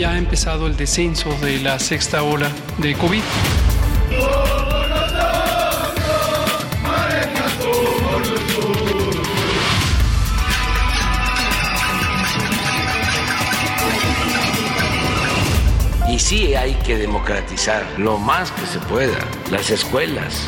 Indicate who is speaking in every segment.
Speaker 1: Ya ha empezado el descenso de la sexta ola de COVID.
Speaker 2: Y sí hay que democratizar lo más que se pueda las escuelas.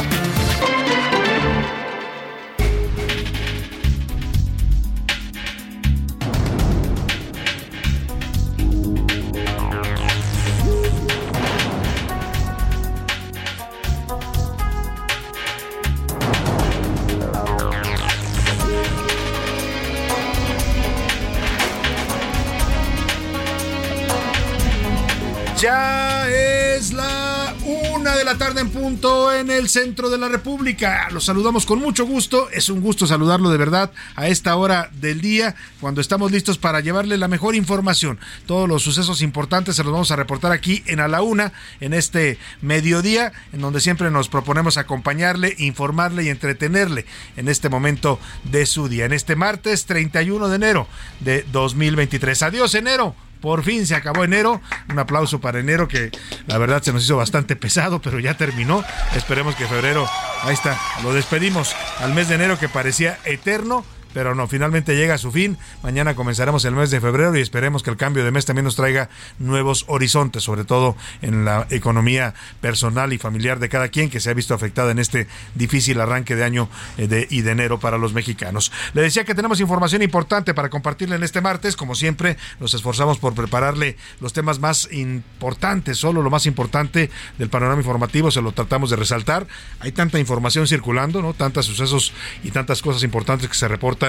Speaker 3: La tarde en punto en el centro de la República. Los saludamos con mucho gusto. Es un gusto saludarlo de verdad a esta hora del día, cuando estamos listos para llevarle la mejor información. Todos los sucesos importantes se los vamos a reportar aquí en A la Una, en este mediodía, en donde siempre nos proponemos acompañarle, informarle y entretenerle en este momento de su día. En este martes 31 de enero de 2023. Adiós, enero. Por fin se acabó enero. Un aplauso para enero que la verdad se nos hizo bastante pesado, pero ya terminó. Esperemos que febrero, ahí está, lo despedimos al mes de enero que parecía eterno. Pero no, finalmente llega a su fin. Mañana comenzaremos el mes de febrero y esperemos que el cambio de mes también nos traiga nuevos horizontes, sobre todo en la economía personal y familiar de cada quien que se ha visto afectada en este difícil arranque de año eh, de, y de enero para los mexicanos. Le decía que tenemos información importante para compartirle en este martes. Como siempre, nos esforzamos por prepararle los temas más importantes, solo lo más importante del panorama informativo, se lo tratamos de resaltar. Hay tanta información circulando, ¿no? Tantos sucesos y tantas cosas importantes que se reportan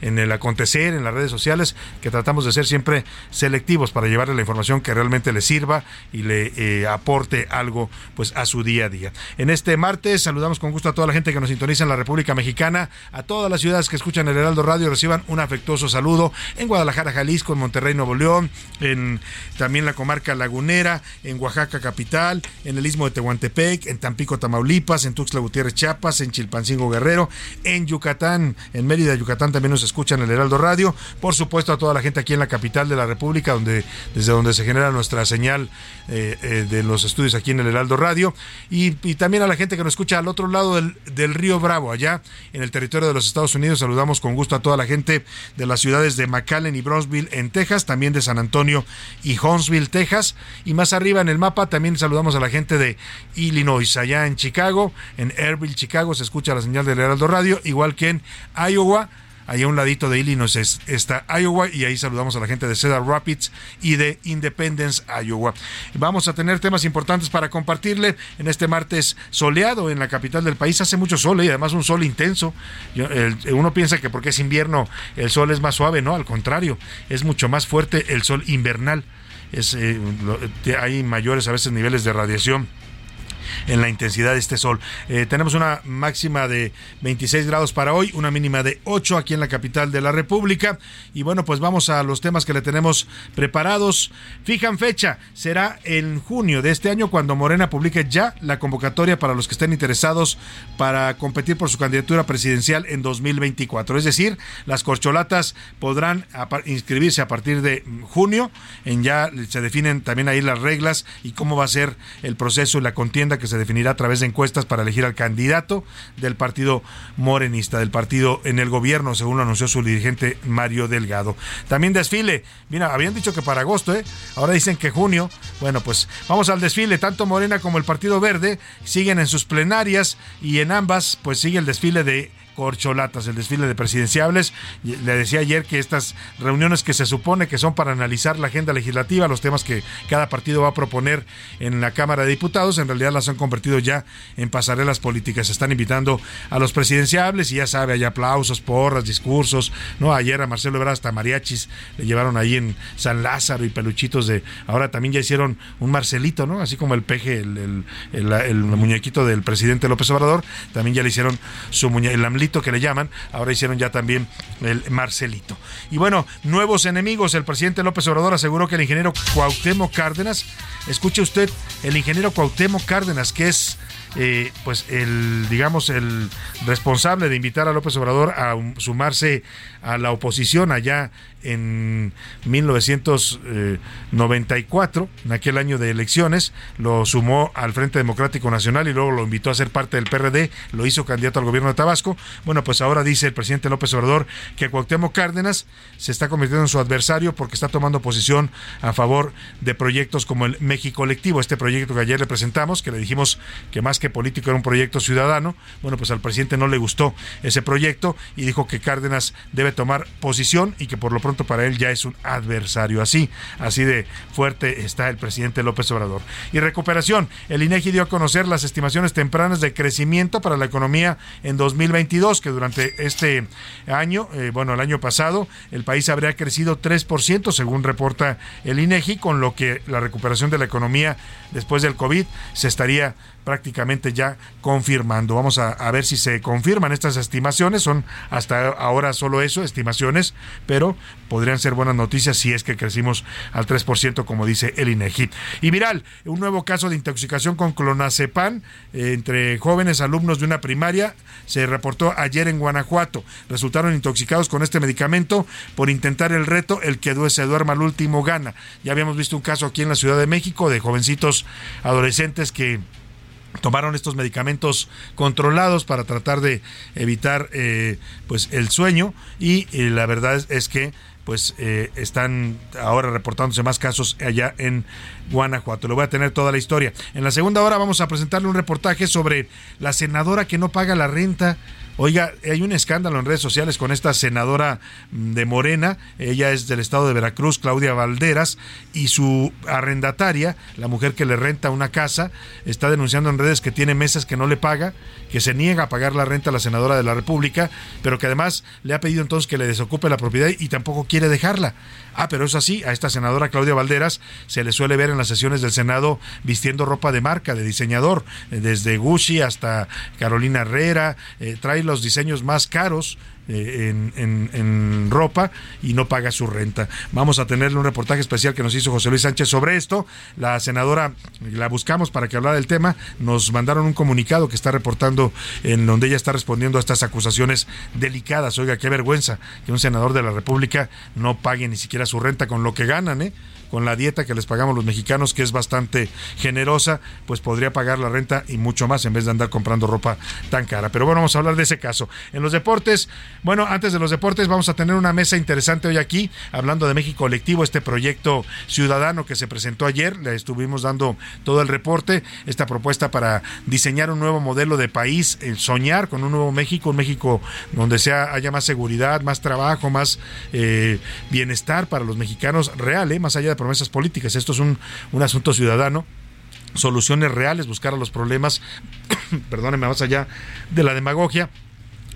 Speaker 3: en el acontecer, en las redes sociales, que tratamos de ser siempre selectivos para llevarle la información que realmente le sirva y le eh, aporte algo pues a su día a día. En este martes saludamos con gusto a toda la gente que nos sintoniza en la República Mexicana, a todas las ciudades que escuchan el Heraldo Radio, reciban un afectuoso saludo en Guadalajara, Jalisco, en Monterrey, Nuevo León, en también la comarca lagunera, en Oaxaca capital, en el Istmo de Tehuantepec, en Tampico, Tamaulipas, en Tuxtla Gutiérrez, Chiapas, en Chilpancingo Guerrero, en Yucatán, en Mérida, Yucatán también nos escuchan en el Heraldo Radio. Por supuesto, a toda la gente aquí en la capital de la República, donde, desde donde se genera nuestra señal eh, eh, de los estudios aquí en el Heraldo Radio. Y, también a la gente que nos escucha al otro lado del, del, Río Bravo, allá en el territorio de los Estados Unidos. Saludamos con gusto a toda la gente de las ciudades de McAllen y Brownsville en Texas, también de San Antonio y Huntsville, Texas. Y más arriba en el mapa también saludamos a la gente de Illinois, allá en Chicago, en Airville, Chicago, se escucha la señal del Heraldo Radio, igual que en Iowa Ahí a un ladito de Illinois está Iowa y ahí saludamos a la gente de Cedar Rapids y de Independence, Iowa. Vamos a tener temas importantes para compartirle en este martes soleado en la capital del país. Hace mucho sol y además un sol intenso. uno piensa que porque es invierno el sol es más suave, no, al contrario, es mucho más fuerte el sol invernal. Es, eh, hay mayores a veces niveles de radiación en la intensidad de este sol. Eh, tenemos una máxima de 26 grados para hoy, una mínima de 8 aquí en la capital de la República. Y bueno, pues vamos a los temas que le tenemos preparados. Fijan fecha, será en junio de este año cuando Morena publique ya la convocatoria para los que estén interesados para competir por su candidatura presidencial en 2024. Es decir, las corcholatas podrán inscribirse a partir de junio, en ya se definen también ahí las reglas y cómo va a ser el proceso y la contienda que se definirá a través de encuestas para elegir al candidato del partido morenista, del partido en el gobierno, según lo anunció su dirigente Mario Delgado. También desfile, mira, habían dicho que para agosto, ¿eh? ahora dicen que junio. Bueno, pues vamos al desfile, tanto Morena como el Partido Verde siguen en sus plenarias y en ambas pues sigue el desfile de corcholatas, el desfile de presidenciables. Le decía ayer que estas reuniones que se supone que son para analizar la agenda legislativa, los temas que cada partido va a proponer en la Cámara de Diputados, en realidad las han convertido ya en pasarelas políticas. Están invitando a los presidenciables y ya sabe, hay aplausos, porras, discursos. No, ayer a Marcelo Ebrard hasta mariachis le llevaron ahí en San Lázaro y peluchitos de. Ahora también ya hicieron un Marcelito, ¿no? Así como el peje, el, muñequito del presidente López Obrador, también ya le hicieron su muñequito, que le llaman, ahora hicieron ya también el Marcelito. Y bueno, nuevos enemigos, el presidente López Obrador aseguró que el ingeniero Cuauhtémoc Cárdenas, escuche usted, el ingeniero Cuauhtémoc Cárdenas, que es eh, pues el digamos el responsable de invitar a López Obrador a sumarse a la oposición allá en 1994, en aquel año de elecciones, lo sumó al Frente Democrático Nacional y luego lo invitó a ser parte del PRD, lo hizo candidato al gobierno de Tabasco. Bueno, pues ahora dice el presidente López Obrador que Cuauhtémoc Cárdenas se está convirtiendo en su adversario porque está tomando posición a favor de proyectos como el México Colectivo, este proyecto que ayer le presentamos, que le dijimos que más que político era un proyecto ciudadano. Bueno, pues al presidente no le gustó ese proyecto y dijo que Cárdenas debe tomar posición y que por lo pronto para él ya es un adversario. Así, así de fuerte está el presidente López Obrador. Y recuperación. El INEGI dio a conocer las estimaciones tempranas de crecimiento para la economía en 2022, que durante este año, eh, bueno, el año pasado, el país habría crecido 3%, según reporta el INEGI, con lo que la recuperación de la economía después del COVID se estaría prácticamente ya confirmando. Vamos a, ver si se confirman estas estimaciones. Son hasta ahora solo eso, estimaciones, pero podrían ser buenas noticias si es que crecimos al 3%, como dice el INEGI. Y viral, un nuevo caso de intoxicación con clonazepam eh, entre jóvenes alumnos de una primaria se reportó ayer en Guanajuato. Resultaron intoxicados con este medicamento por intentar el reto El que se duerma al último gana. Ya habíamos visto un caso aquí en la Ciudad de México de jovencitos adolescentes que tomaron estos medicamentos controlados para tratar de evitar eh, pues el sueño y eh, la verdad es, que pues eh, están ahora reportándose más casos allá en Guanajuato. Le voy a tener toda la historia. En la segunda hora vamos a presentarle un reportaje sobre la senadora que no paga la renta Oiga, hay un escándalo en redes sociales con esta senadora de Morena, ella es del estado de Veracruz, Claudia Valderas, y su arrendataria, la mujer que le renta una casa, está denunciando en redes que tiene meses que no le paga, que se niega a pagar la renta a la senadora de la República, pero que además le ha pedido entonces que le desocupe la propiedad y tampoco quiere dejarla. Ah, pero es así, a esta senadora Claudia Valderas se le suele ver en las sesiones del Senado vistiendo ropa de marca, de diseñador, eh, desde Gucci hasta Carolina Herrera, eh, los diseños más caros eh, en, ropa y no paga su renta. Vamos a tenerle un reportaje especial que nos hizo José Luis Sánchez sobre esto. La senadora la buscamos para que hablara del tema. Nos mandaron un comunicado que está reportando en donde ella está respondiendo a estas acusaciones delicadas. Oiga, qué vergüenza que un senador de la República no pague ni siquiera su renta con lo que ganan, ¿eh? Con la dieta que les pagamos los mexicanos, que es bastante generosa, pues podría pagar la renta y mucho más en vez de andar comprando ropa tan cara. Pero bueno, vamos a hablar de ese caso. En los deportes, bueno, antes de los deportes vamos a tener una mesa interesante hoy aquí, hablando de México Colectivo, este proyecto ciudadano que se presentó ayer, le estuvimos dando todo el reporte, esta propuesta para diseñar un nuevo modelo de país, soñar con un nuevo México, un México donde sea, haya más seguridad, más trabajo, más eh, bienestar para los mexicanos real, ¿eh? más allá de promesas políticas. Esto es un, un asunto ciudadano soluciones reales, buscar a los problemas, perdónenme, más allá de la demagogia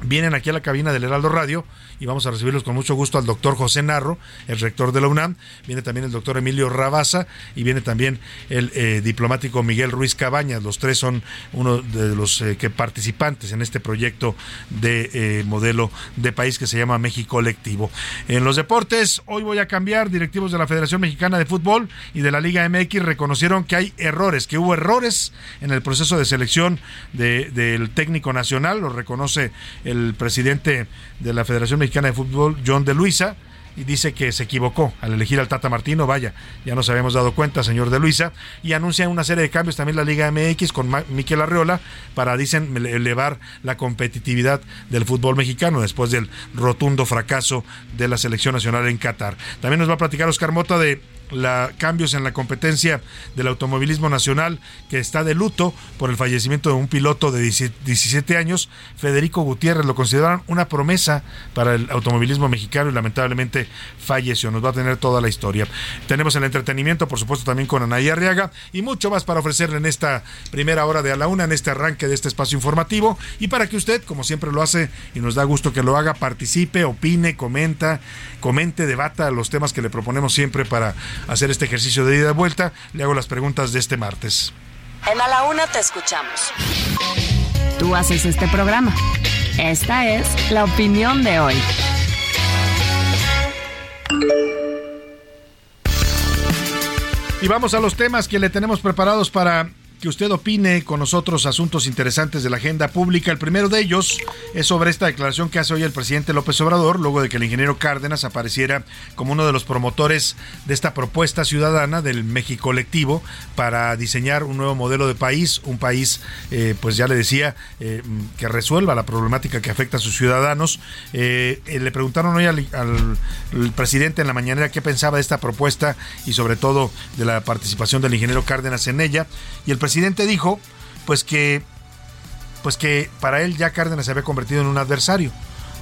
Speaker 3: vienen aquí a la cabina del Heraldo Radio y vamos a recibirlos con mucho gusto al doctor José Narro, el rector de la UNAM, viene también el doctor Emilio Rabaza y viene también el eh, diplomático Miguel Ruiz Cabañas. Los tres son uno de los eh, que participantes en este proyecto de eh, modelo de país que se llama México Colectivo. En los deportes, hoy voy a cambiar. Directivos de la Federación Mexicana de Fútbol y de la Liga MX reconocieron que hay errores, que hubo errores en el proceso de selección del técnico nacional, lo reconoce el presidente de la Federación Mexicana de Fútbol, John de Luisa, y dice que se equivocó al elegir al Tata Martino, vaya, ya nos habíamos dado cuenta, señor de Luisa, y anuncia una serie de cambios también la Liga MX con Miquel Arreola para, dicen, elevar la competitividad del fútbol mexicano después del rotundo fracaso de la selección nacional en Qatar. También nos va a platicar Oscar Mota de la, cambios en la competencia del automovilismo nacional que está de luto por el fallecimiento de un piloto de 17 años, Federico Gutiérrez, lo consideran una promesa para el automovilismo mexicano y lamentablemente falleció. Nos va a tener toda la historia. Tenemos el entretenimiento, por supuesto, también con Anaí Arriaga y mucho más para ofrecerle en esta primera hora de a la una, en este arranque de este espacio informativo y para que usted, como siempre lo hace y nos da gusto que lo haga, participe, opine, comenta, comente, debata los temas que le proponemos siempre para hacer este ejercicio de ida y vuelta, le hago las preguntas de este martes.
Speaker 4: En A la Una te escuchamos.
Speaker 5: Tú haces este programa. Esta es la opinión de hoy.
Speaker 3: Y vamos a los temas que le tenemos preparados para que usted opine con nosotros asuntos interesantes de la agenda pública. El primero de ellos es sobre esta declaración que hace hoy el presidente López Obrador, luego de que el ingeniero Cárdenas apareciera como uno de los promotores de esta propuesta ciudadana del México colectivo para diseñar un nuevo modelo de país, un país, eh, pues ya le decía, eh, que resuelva la problemática que afecta a sus ciudadanos. Eh, le preguntaron hoy al, presidente en la mañanera qué pensaba de esta propuesta y sobre todo de la participación del ingeniero Cárdenas en ella. Y el presidente dijo, pues que, pues que para él ya Cárdenas se había convertido en un adversario,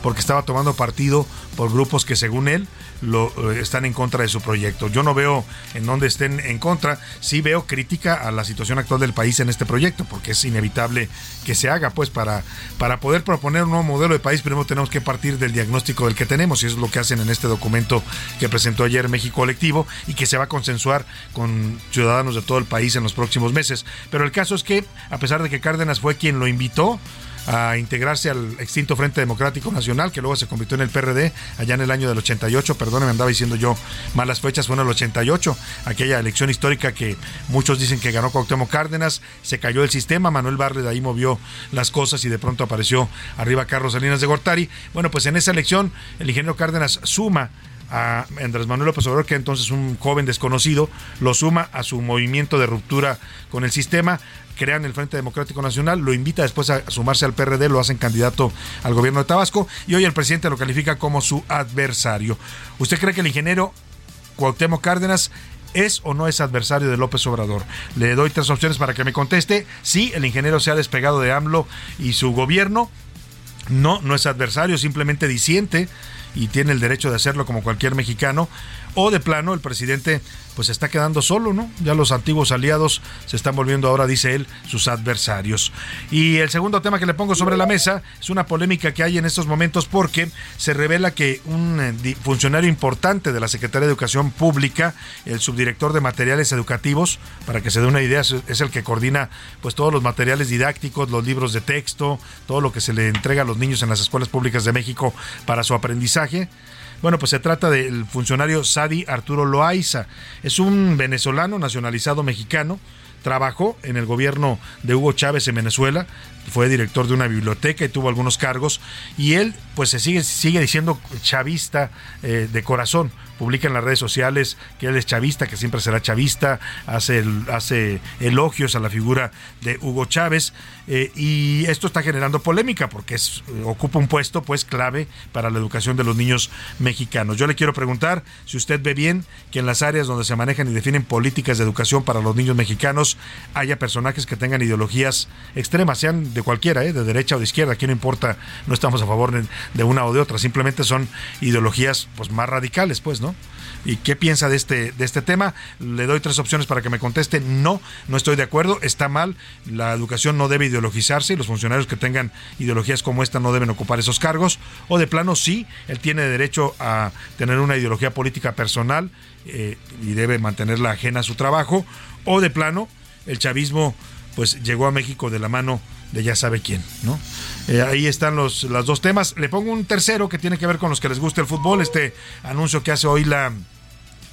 Speaker 3: porque estaba tomando partido por grupos que según él lo, eh, están en contra de su proyecto. Yo no veo en dónde estén en contra, sí veo crítica a la situación actual del país en este proyecto, porque es inevitable que se haga, pues para, para poder proponer un nuevo modelo de país, primero tenemos que partir del diagnóstico del que tenemos, y es lo que hacen en este documento que presentó ayer México Colectivo y que se va a consensuar con ciudadanos de todo el país en los próximos meses. Pero el caso es que, a pesar de que Cárdenas fue quien lo invitó, a integrarse al extinto Frente Democrático Nacional, que luego se convirtió en el PRD allá en el año del 88, perdón, me andaba diciendo yo malas fechas, fue en el 88, aquella elección histórica que muchos dicen que ganó Cuauhtémoc Cárdenas, se cayó el sistema, Manuel Barre de ahí movió las cosas y de pronto apareció arriba Carlos Salinas de Gortari. Bueno, pues en esa elección el ingeniero Cárdenas suma a Andrés Manuel López Obrador, que entonces un joven desconocido, lo suma a su movimiento de ruptura con el sistema, crean el Frente Democrático Nacional, lo invita después a sumarse al PRD, lo hacen candidato al gobierno de Tabasco y hoy el presidente lo califica como su adversario. ¿Usted cree que el ingeniero Cuauhtémoc Cárdenas ¿Es o no es adversario de López Obrador? Le doy tres opciones para que me conteste. Sí, el ingeniero se ha despegado de AMLO y su gobierno. No, no es adversario, simplemente disiente y tiene el derecho de hacerlo como cualquier mexicano. O de plano, el presidente pues se está quedando solo, ¿no? Ya los antiguos aliados se están volviendo ahora, dice él, sus adversarios. Y el segundo tema que le pongo sobre la mesa es una polémica que hay en estos momentos porque se revela que un eh, funcionario importante de la Secretaría de Educación Pública, el subdirector de materiales educativos, para que se dé una idea, es el que coordina pues todos los materiales didácticos, los libros de texto, todo lo que se le entrega a los niños en las escuelas públicas de México para su aprendizaje bueno, pues se trata del funcionario Sadi Arturo Loaiza. Es un venezolano nacionalizado mexicano. Trabajó en el gobierno de Hugo Chávez en Venezuela, fue director de una biblioteca y tuvo algunos cargos. Y él, pues se sigue, sigue diciendo chavista eh, de corazón publica en las redes sociales que él es chavista, que siempre será chavista, hace, hace elogios a la figura de Hugo Chávez eh, y esto está generando polémica porque ocupa un puesto pues clave para la educación de los niños mexicanos. Yo le quiero preguntar si usted ve bien que en las áreas donde se manejan y definen políticas de educación para los niños mexicanos haya personajes que tengan ideologías extremas, sean de cualquiera, ¿eh? de derecha o de izquierda, aquí no importa, no estamos a favor de una o de otra, simplemente son ideologías pues más radicales, pues, ¿no? ¿Y qué piensa de este, de este tema? Le doy tres opciones para que me conteste. No, no estoy de acuerdo, está mal. La educación no debe ideologizarse y los funcionarios que tengan ideologías como esta no deben ocupar esos cargos. O de plano, sí, él tiene derecho a tener una ideología política personal eh, y debe mantenerla ajena a su trabajo. O de plano, el chavismo pues llegó a México de la mano de ya sabe quién, ¿no? Eh, ahí están los, dos temas. Le pongo un tercero que tiene que ver con los que les gusta el fútbol, este anuncio que hace hoy la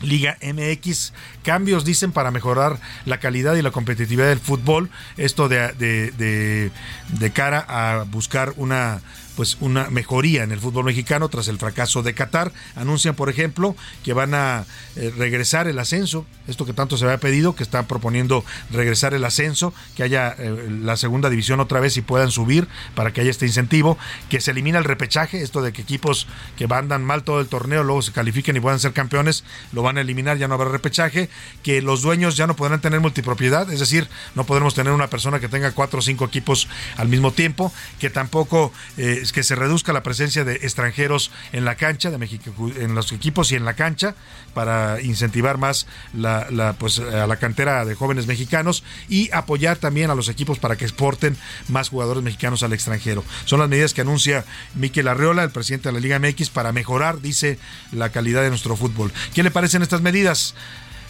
Speaker 3: Liga MX, cambios dicen para mejorar la calidad y la competitividad del fútbol, esto de, de, de cara a buscar una pues una mejoría en el fútbol mexicano tras el fracaso de Qatar. Anuncian, por ejemplo, que van a eh, regresar el ascenso, esto que tanto se había pedido, que están proponiendo regresar el ascenso, que haya eh, la segunda división otra vez y puedan subir para que haya este incentivo, que se elimina el repechaje, esto de que equipos que andan mal todo el torneo luego se califiquen y puedan ser campeones, lo van a eliminar, ya no habrá repechaje, que los dueños ya no podrán tener multipropiedad, es decir, no podremos tener una persona que tenga cuatro o cinco equipos al mismo tiempo, que tampoco eh, que se reduzca la presencia de extranjeros en la cancha, de México, en los equipos y en la cancha, para incentivar más la, pues, a la cantera de jóvenes mexicanos y apoyar también a los equipos para que exporten más jugadores mexicanos al extranjero. Son las medidas que anuncia Miquel Arreola, el presidente de la Liga MX, para mejorar, dice, la calidad de nuestro fútbol. ¿Qué le parecen estas medidas?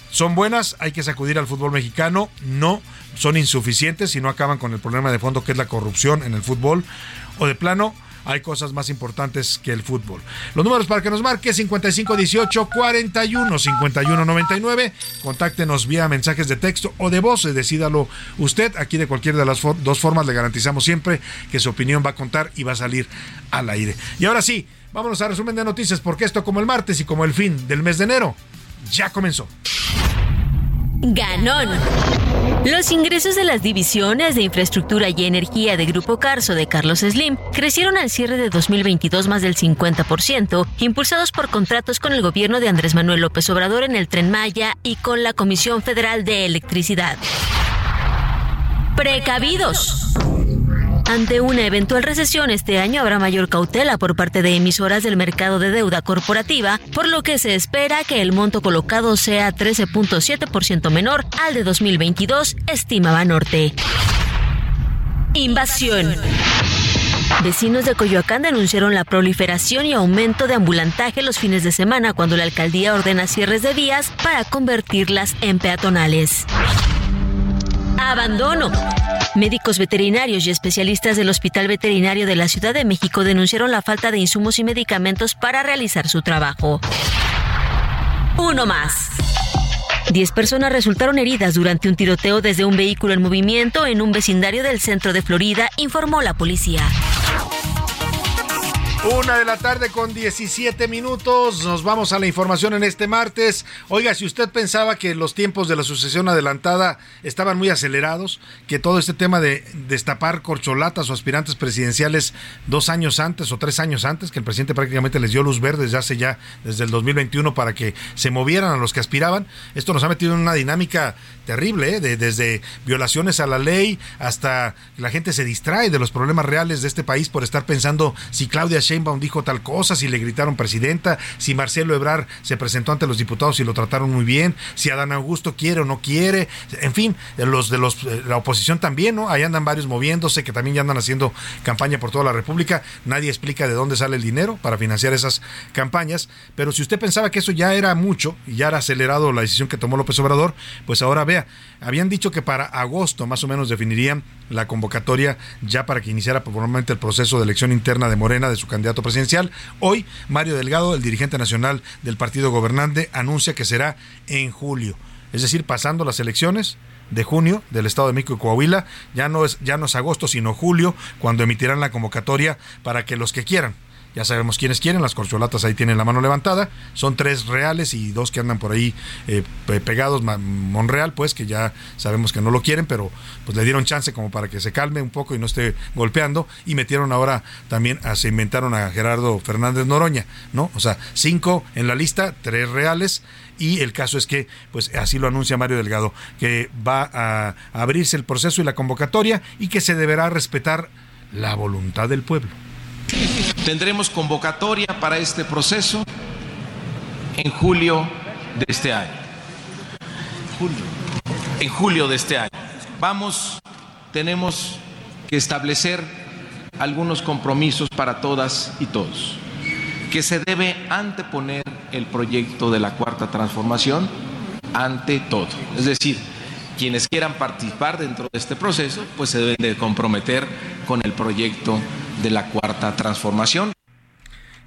Speaker 3: ¿Son buenas? ¿Hay que sacudir al fútbol mexicano? No, son insuficientes y no acaban con el problema de fondo que es la corrupción en el fútbol. O de plano, hay cosas más importantes que el fútbol. Los números para que nos marque 5518 41 51 99. Contáctenos vía mensajes de texto o de voz, decídalo usted. Aquí de cualquiera de las dos formas le garantizamos siempre que su opinión va a contar y va a salir al aire. Y ahora sí, vámonos a resumen de noticias porque esto como el martes y como el fin del mes de enero ya comenzó.
Speaker 5: Ganón. Los ingresos de las divisiones de infraestructura y energía de Grupo Carso de Carlos Slim crecieron al cierre de 2022 más del 50%, impulsados por contratos con el gobierno de Andrés Manuel López Obrador en el Tren Maya y con la Comisión Federal de Electricidad. Precavidos. Ante una eventual recesión este año habrá mayor cautela por parte de emisoras del mercado de deuda corporativa, por lo que se espera que el monto colocado sea 13.7% menor al de 2022, estima Banorte. Invasión. Vecinos de Coyoacán denunciaron la proliferación y aumento de ambulantaje los fines de semana cuando la alcaldía ordena cierres de vías para convertirlas en peatonales. Abandono. Médicos veterinarios y especialistas del Hospital Veterinario de la Ciudad de México denunciaron la falta de insumos y medicamentos para realizar su trabajo. Uno más. Diez personas resultaron heridas durante un tiroteo desde un vehículo en movimiento en un vecindario del centro de Florida, informó la policía.
Speaker 3: Una de la tarde con 17 minutos. Nos vamos a la información en este martes. Oiga, si usted pensaba que los tiempos de la sucesión adelantada estaban muy acelerados, que todo este tema de destapar corcholatas o aspirantes presidenciales dos años antes o tres años antes, que el presidente prácticamente les dio luz verde desde hace ya, desde el 2021, para que se movieran a los que aspiraban, esto nos ha metido en una dinámica terrible, ¿eh? de, desde violaciones a la ley hasta la gente se distrae de los problemas reales de este país por estar pensando si Claudia Sheinbaum dijo tal cosa, si le gritaron presidenta, si Marcelo Ebrar se presentó ante los diputados y lo trataron muy bien, si Adán Augusto quiere o no quiere, en fin, los de los eh, la oposición también, ¿no? Ahí andan varios moviéndose que también ya andan haciendo campaña por toda la República, nadie explica de dónde sale el dinero para financiar esas campañas, pero si usted pensaba que eso ya era mucho y ya era acelerado la decisión que tomó López Obrador, pues ahora ve habían dicho que para agosto más o menos definirían la convocatoria ya para que iniciara formalmente el proceso de elección interna de Morena de su candidato presidencial. Hoy, Mario Delgado, el dirigente nacional del partido gobernante, anuncia que será en julio. Es decir, pasando las elecciones, de junio del Estado de México y Coahuila. Ya no es ya no es agosto, sino julio, cuando emitirán la convocatoria para que los que quieran ya sabemos quiénes quieren, las corcholatas ahí tienen la mano levantada. Son tres reales y dos que andan por ahí eh, pegados. Monreal, pues, que ya sabemos que no lo quieren, pero pues le dieron chance como para que se calme un poco y no esté golpeando. Y metieron ahora también, se inventaron a Gerardo Fernández Noroña, ¿no? O sea, cinco en la lista, tres reales y el caso es que, pues así lo anuncia Mario Delgado, que va a abrirse el proceso y la convocatoria y que se deberá respetar la voluntad del pueblo.
Speaker 6: Tendremos convocatoria para este proceso en julio de este año. En julio de este año. Vamos, tenemos que establecer algunos compromisos para todas y todos, que se debe anteponer el proyecto de la cuarta transformación ante todo. Es decir, quienes quieran participar dentro de este proceso, pues se deben de comprometer con el proyecto de la cuarta transformación.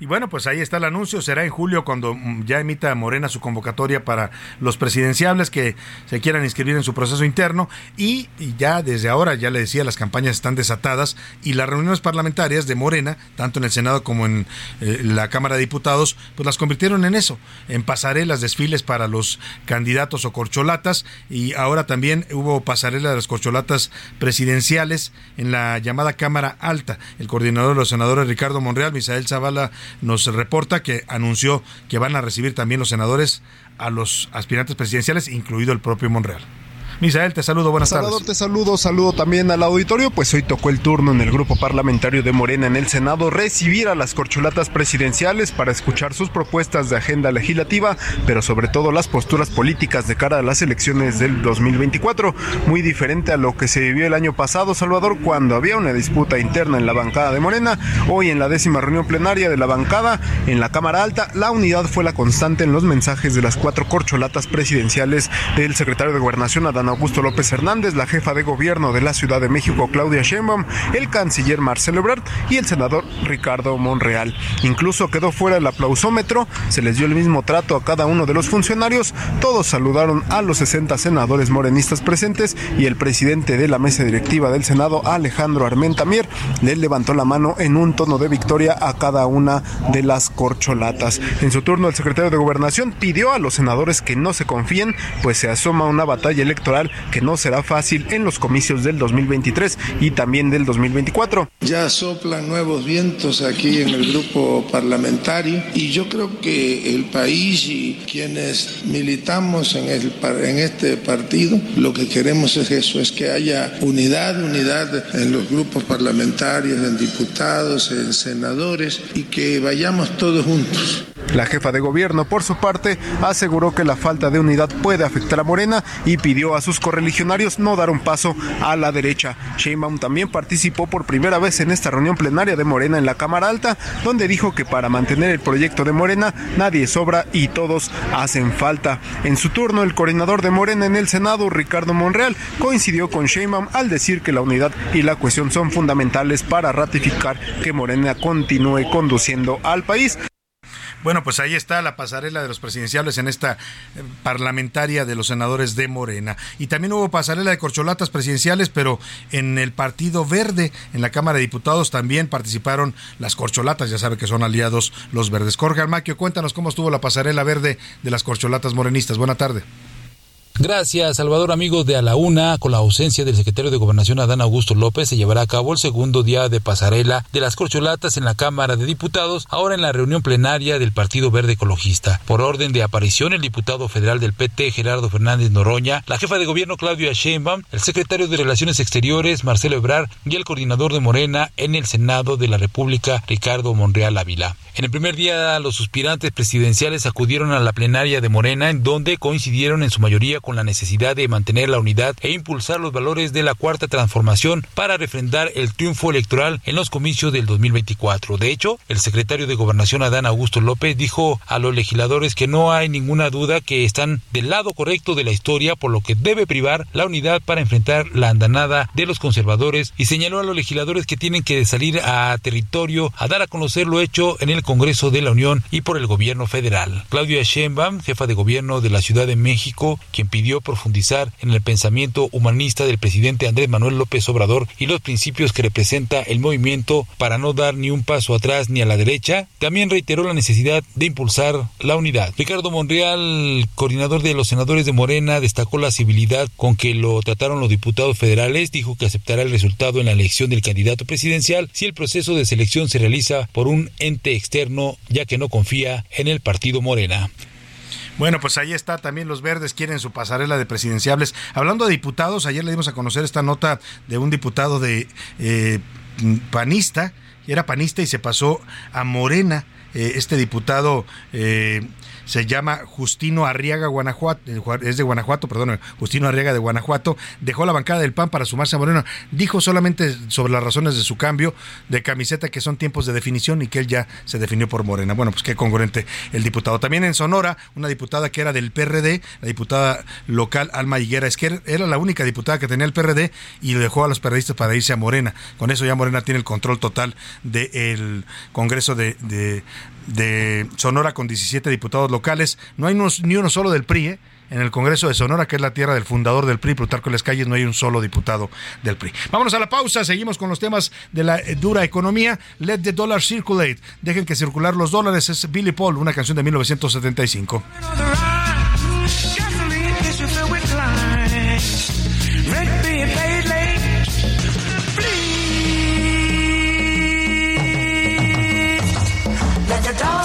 Speaker 3: Y bueno, pues ahí está el anuncio. Será en julio cuando mm, ya emita Morena su convocatoria para los presidenciables que se quieran inscribir en su proceso interno. Y, ya desde ahora, ya le decía, las campañas están desatadas y las reuniones parlamentarias de Morena, tanto en el Senado como en eh, la Cámara de Diputados, pues las convirtieron en eso, en pasarelas, desfiles para los candidatos o corcholatas. Y ahora también hubo pasarela de las corcholatas presidenciales en la llamada Cámara Alta. El coordinador de los senadores Ricardo Monreal, Misael Zavala, nos reporta que anunció que van a recibir también los senadores a los aspirantes presidenciales, incluido el propio Monreal. Misael, te saludo, buenas
Speaker 7: Salvador,
Speaker 3: tardes.
Speaker 7: te saludo, saludo también al auditorio, pues hoy tocó el turno en el grupo parlamentario de Morena en el Senado recibir a las corcholatas presidenciales para escuchar sus propuestas de agenda legislativa, pero sobre todo las posturas políticas de cara a las elecciones del 2024, muy diferente a lo que se vivió el año pasado, Salvador, cuando había una disputa interna en la bancada de Morena, hoy en la décima reunión plenaria de la bancada en la Cámara Alta, la unidad fue la constante en los mensajes de las cuatro corcholatas presidenciales del secretario de Gobernación, Adán Augusto López Hernández, la jefa de gobierno de la Ciudad de México, Claudia Sheinbaum, el canciller Marcelo Ebrard y el senador Ricardo Monreal. Incluso quedó fuera el aplausómetro, se les dio el mismo trato a cada uno de los funcionarios, todos saludaron a los 60 senadores morenistas presentes y el presidente de la mesa directiva del Senado, Alejandro Armenta Mier, le levantó la mano en un tono de victoria a cada una de las corcholatas. En su turno, el secretario de Gobernación pidió a los senadores que no se confíen, pues se asoma una batalla electoral que no será fácil en los comicios del 2023 y también del 2024.
Speaker 8: Ya soplan nuevos vientos aquí en el grupo parlamentario y yo creo que el país y quienes militamos en, el, en este partido, lo que queremos es eso, es que haya unidad, unidad en los grupos parlamentarios, en diputados, en senadores y que vayamos todos juntos.
Speaker 7: La jefa de gobierno, por su parte, aseguró que la falta de unidad puede afectar a Morena y pidió a sus correligionarios no dar un paso a la derecha. Sheinbaum también participó por primera vez en esta reunión plenaria de Morena en la Cámara Alta, donde dijo que para mantener el proyecto de Morena nadie sobra y todos hacen falta. En su turno, el coordinador de Morena en el Senado, Ricardo Monreal, coincidió con Sheinbaum al decir que la unidad y la cuestión son fundamentales para ratificar que Morena continúe conduciendo al país.
Speaker 3: Bueno, pues ahí está la pasarela de los presidenciales en esta eh, parlamentaria de los senadores de Morena. Y también hubo pasarela de corcholatas presidenciales, pero en el Partido Verde, en la Cámara de Diputados, también participaron las corcholatas, ya sabe que son aliados los verdes. Jorge Almaquio, cuéntanos cómo estuvo la pasarela verde de las corcholatas morenistas. Buena tarde.
Speaker 9: Gracias, Salvador, amigos de A la Una. Con la ausencia del secretario de Gobernación Adán Augusto López, se llevará a cabo el segundo día de pasarela de las corcholatas en la Cámara de Diputados, ahora en la reunión plenaria del Partido Verde Ecologista. Por orden de aparición, el diputado federal del PT, Gerardo Fernández Noroña, la jefa de gobierno, Claudia Sheinbaum, el secretario de Relaciones Exteriores, Marcelo Ebrard, y el coordinador de Morena en el Senado de la República, Ricardo Monreal Ávila. En el primer día, los suspirantes presidenciales acudieron a la plenaria de Morena, en donde coincidieron en su mayoría con la necesidad de mantener la unidad e impulsar los valores de la cuarta transformación para refrendar el triunfo electoral en los comicios del 2024. De hecho, el secretario de Gobernación Adán Augusto López dijo a los legisladores que no hay ninguna duda que están del lado correcto de la historia, por lo que debe privar la unidad para enfrentar la andanada de los conservadores y señaló a los legisladores que tienen que salir a territorio a dar a conocer lo hecho en el Congreso de la Unión y por el gobierno federal. Claudia Sheinbaum, jefa de gobierno de la Ciudad de México, quien pidió profundizar en el pensamiento humanista del presidente Andrés Manuel López Obrador y los principios que representa el movimiento para no dar ni un paso atrás ni a la derecha, también reiteró la necesidad de impulsar la unidad. Ricardo Monreal, coordinador de los senadores de Morena, destacó la civilidad con que lo trataron los diputados federales, dijo que aceptará el resultado en la elección del candidato presidencial si el proceso de selección se realiza por un ente externo, ya que no confía en el partido Morena.
Speaker 3: Bueno, pues ahí está, también los verdes quieren su pasarela de presidenciables. Hablando de diputados, ayer le dimos a conocer esta nota de un diputado de eh, panista, era panista y se pasó a Morena eh, este diputado eh, se llama Justino Arriaga Guanajuato, eh, es de Guanajuato, perdón, Justino Arriaga de Guanajuato, dejó la bancada del PAN para sumarse a Morena. Dijo solamente sobre las razones de su cambio de camiseta que son tiempos de definición y que él ya se definió por Morena. Bueno, pues qué congruente el diputado. También en Sonora, una diputada que era del PRD, la diputada local Alma Higuera que era la única diputada que tenía el PRD y dejó a los periodistas para irse a Morena. Con eso ya Morena tiene el control total del Congreso de Sonora con 17 diputados locales. No hay ni uno solo del PRI, ¿eh? En el Congreso de Sonora, que es la tierra del fundador del PRI, Plutarco Les Calles, no hay un solo diputado del PRI. Vámonos a la pausa, seguimos con los temas de la eh, dura economía. Let the dollar circulate. Dejen que circular los dólares. Es Billy Paul, una canción de 1975.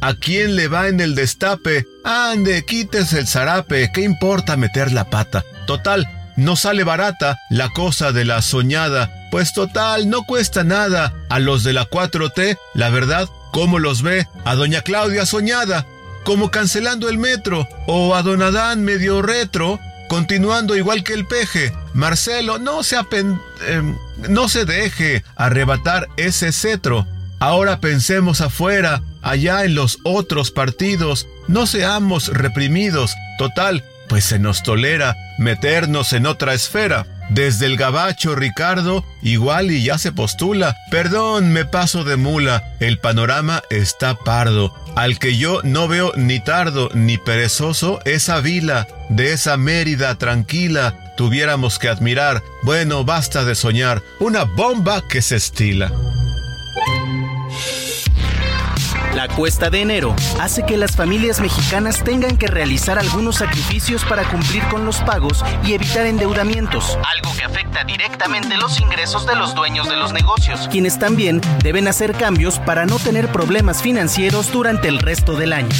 Speaker 10: ¿A quién le va en el destape? Ande, quítese el zarape, ¿qué importa meter la pata? Total, no sale barata la cosa de la soñada, pues total, no cuesta nada. A los de la 4T, la verdad, ¿cómo los ve? A doña Claudia soñada, como cancelando el metro, o a don Adán medio retro, continuando igual que el peje. Marcelo, no se, apen... Em, no se deje arrebatar ese cetro. Ahora pensemos afuera, allá en los otros partidos, no seamos reprimidos, total, pues se nos tolera meternos en otra esfera. Desde el gabacho Ricardo, igual y ya se postula. Perdón, me paso de mula, el panorama está pardo. Al que yo no veo ni tardo ni perezoso, esa vila, de esa Mérida tranquila, tuviéramos que admirar. Bueno, basta de soñar, una bomba que se estila.
Speaker 11: La cuesta de enero hace que las familias mexicanas tengan que realizar algunos sacrificios para cumplir con los pagos y evitar endeudamientos, algo que afecta directamente los ingresos de los dueños de los negocios, quienes también deben hacer cambios para no tener problemas financieros durante el resto del año.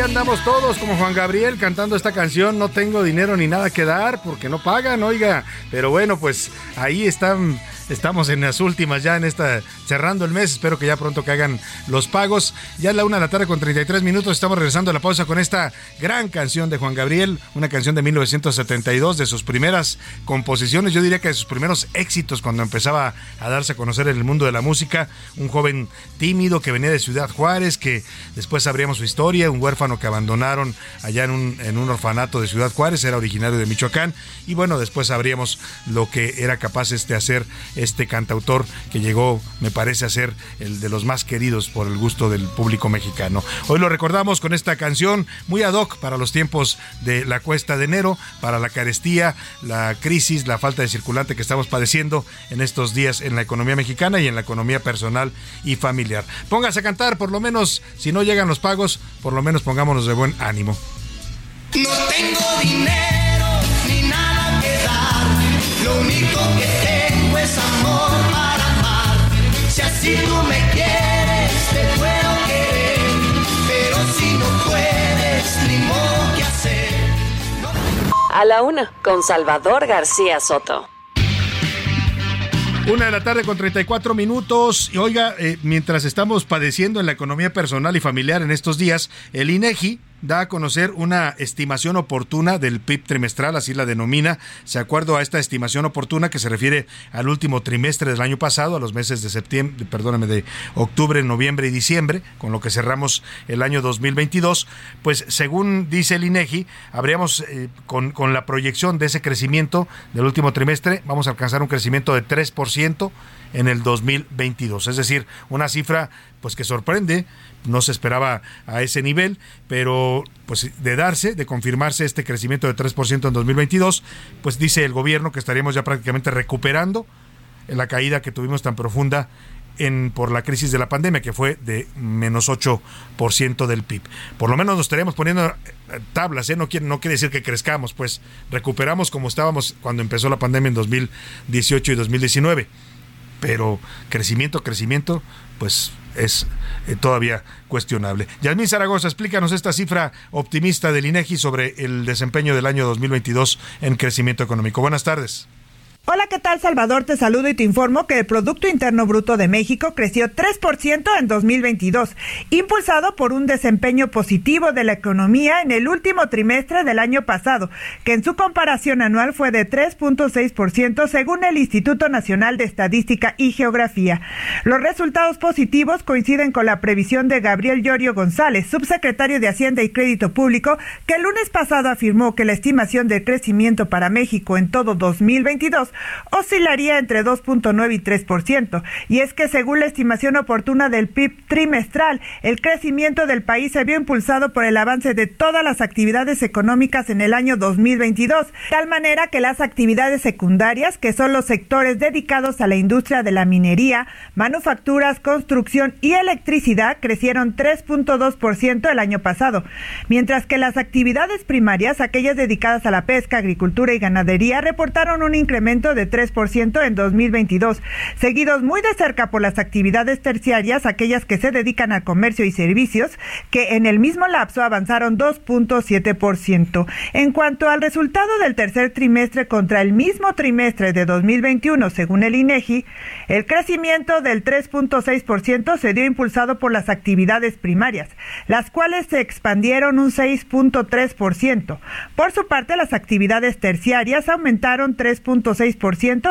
Speaker 3: Andamos todos como Juan Gabriel cantando esta canción, no tengo dinero ni nada que dar porque no pagan, oiga. Pero bueno, pues ahí están Estamos en las últimas ya en esta, cerrando el mes. Espero que ya pronto que hagan los pagos. Ya es la una de la tarde con 33 minutos. Estamos regresando a la pausa con esta gran canción de Juan Gabriel, una canción de 1972, de sus primeras composiciones. Yo diría que de sus primeros éxitos cuando empezaba a darse a conocer en el mundo de la música. Un joven tímido que venía de Ciudad Juárez, que después sabríamos su historia, un huérfano que abandonaron allá en un, en un orfanato de Ciudad Juárez, era originario de Michoacán. Y bueno, después sabríamos lo que era capaz este hacer este cantautor que llegó, me parece, a ser el de los más queridos por el gusto del público mexicano. Hoy lo recordamos con esta canción muy ad hoc para los tiempos de la cuesta de enero, para la carestía, la crisis, la falta de circulante que estamos padeciendo en estos días en la economía mexicana y en la economía personal y familiar. Póngase a cantar, por lo menos, si no llegan los pagos, por lo menos pongámonos de buen ánimo.
Speaker 11: No tengo dinero ni nada que dar. Lo único que Si así tú me quieres, te puedo querer. Pero si no puedes, ni modo que hacer.
Speaker 4: A la una, con Salvador García Soto.
Speaker 3: Una de la tarde con 34 minutos. Y oiga, eh, mientras estamos padeciendo en la economía personal y familiar en estos días, el INEGI da a conocer una estimación oportuna del PIB trimestral, así la denomina, se acuerdo a esta estimación oportuna que se refiere al último trimestre del año pasado, a los meses de septiembre, perdóname, de octubre, noviembre y diciembre, con lo que cerramos el año 2022, pues según dice el INEGI, habríamos eh, con, con la proyección de ese crecimiento del último trimestre, vamos a alcanzar un crecimiento de 3% en el 2022. Es decir, una cifra pues que sorprende, no se esperaba a ese nivel, pero pues de darse, de confirmarse este crecimiento de 3% en 2022, pues dice el gobierno que estaríamos ya prácticamente recuperando la caída que tuvimos tan profunda en, por la crisis de la pandemia, que fue de menos 8% del PIB. Por lo menos nos estaríamos poniendo eh, tablas, ¿eh? no, quiere, no quiere decir que crezcamos, pues recuperamos como estábamos cuando empezó la pandemia en 2018 y 2019 pero crecimiento, crecimiento, pues es eh, todavía cuestionable. Yasmín Zaragoza, explícanos esta cifra optimista del INEGI sobre el desempeño del año 2022 en crecimiento económico. Buenas tardes.
Speaker 12: Hola, ¿qué tal Salvador? Te saludo y te informo que el Producto Interno Bruto de México creció 3% en 2022, impulsado por un desempeño positivo de la economía en el último trimestre del año pasado, que en su comparación anual fue de 3.6% según el Instituto Nacional de Estadística y Geografía. Los resultados positivos coinciden con la previsión de Gabriel Llorio González, subsecretario de Hacienda y Crédito Público, que el lunes pasado afirmó que la estimación de crecimiento para México en todo 2022 oscilaría entre 2.9 y 3%. Y es que según la estimación oportuna del PIB trimestral, el crecimiento del país se vio impulsado por el avance de todas las actividades económicas en el año 2022, tal manera que las actividades secundarias, que son los sectores dedicados a la industria de la minería, manufacturas, construcción y electricidad, crecieron 3.2% el año pasado, mientras que las actividades primarias, aquellas dedicadas a la pesca, agricultura y ganadería, reportaron un incremento de 3% en 2022, seguidos muy de cerca por las actividades terciarias, aquellas que se dedican al comercio y servicios, que en el mismo lapso avanzaron 2.7%. En cuanto al resultado del tercer trimestre contra el mismo trimestre de 2021, según el INEGI, el crecimiento del 3.6% se dio impulsado por las actividades primarias, las cuales se expandieron un 6.3%. Por su parte, las actividades terciarias aumentaron 3.6%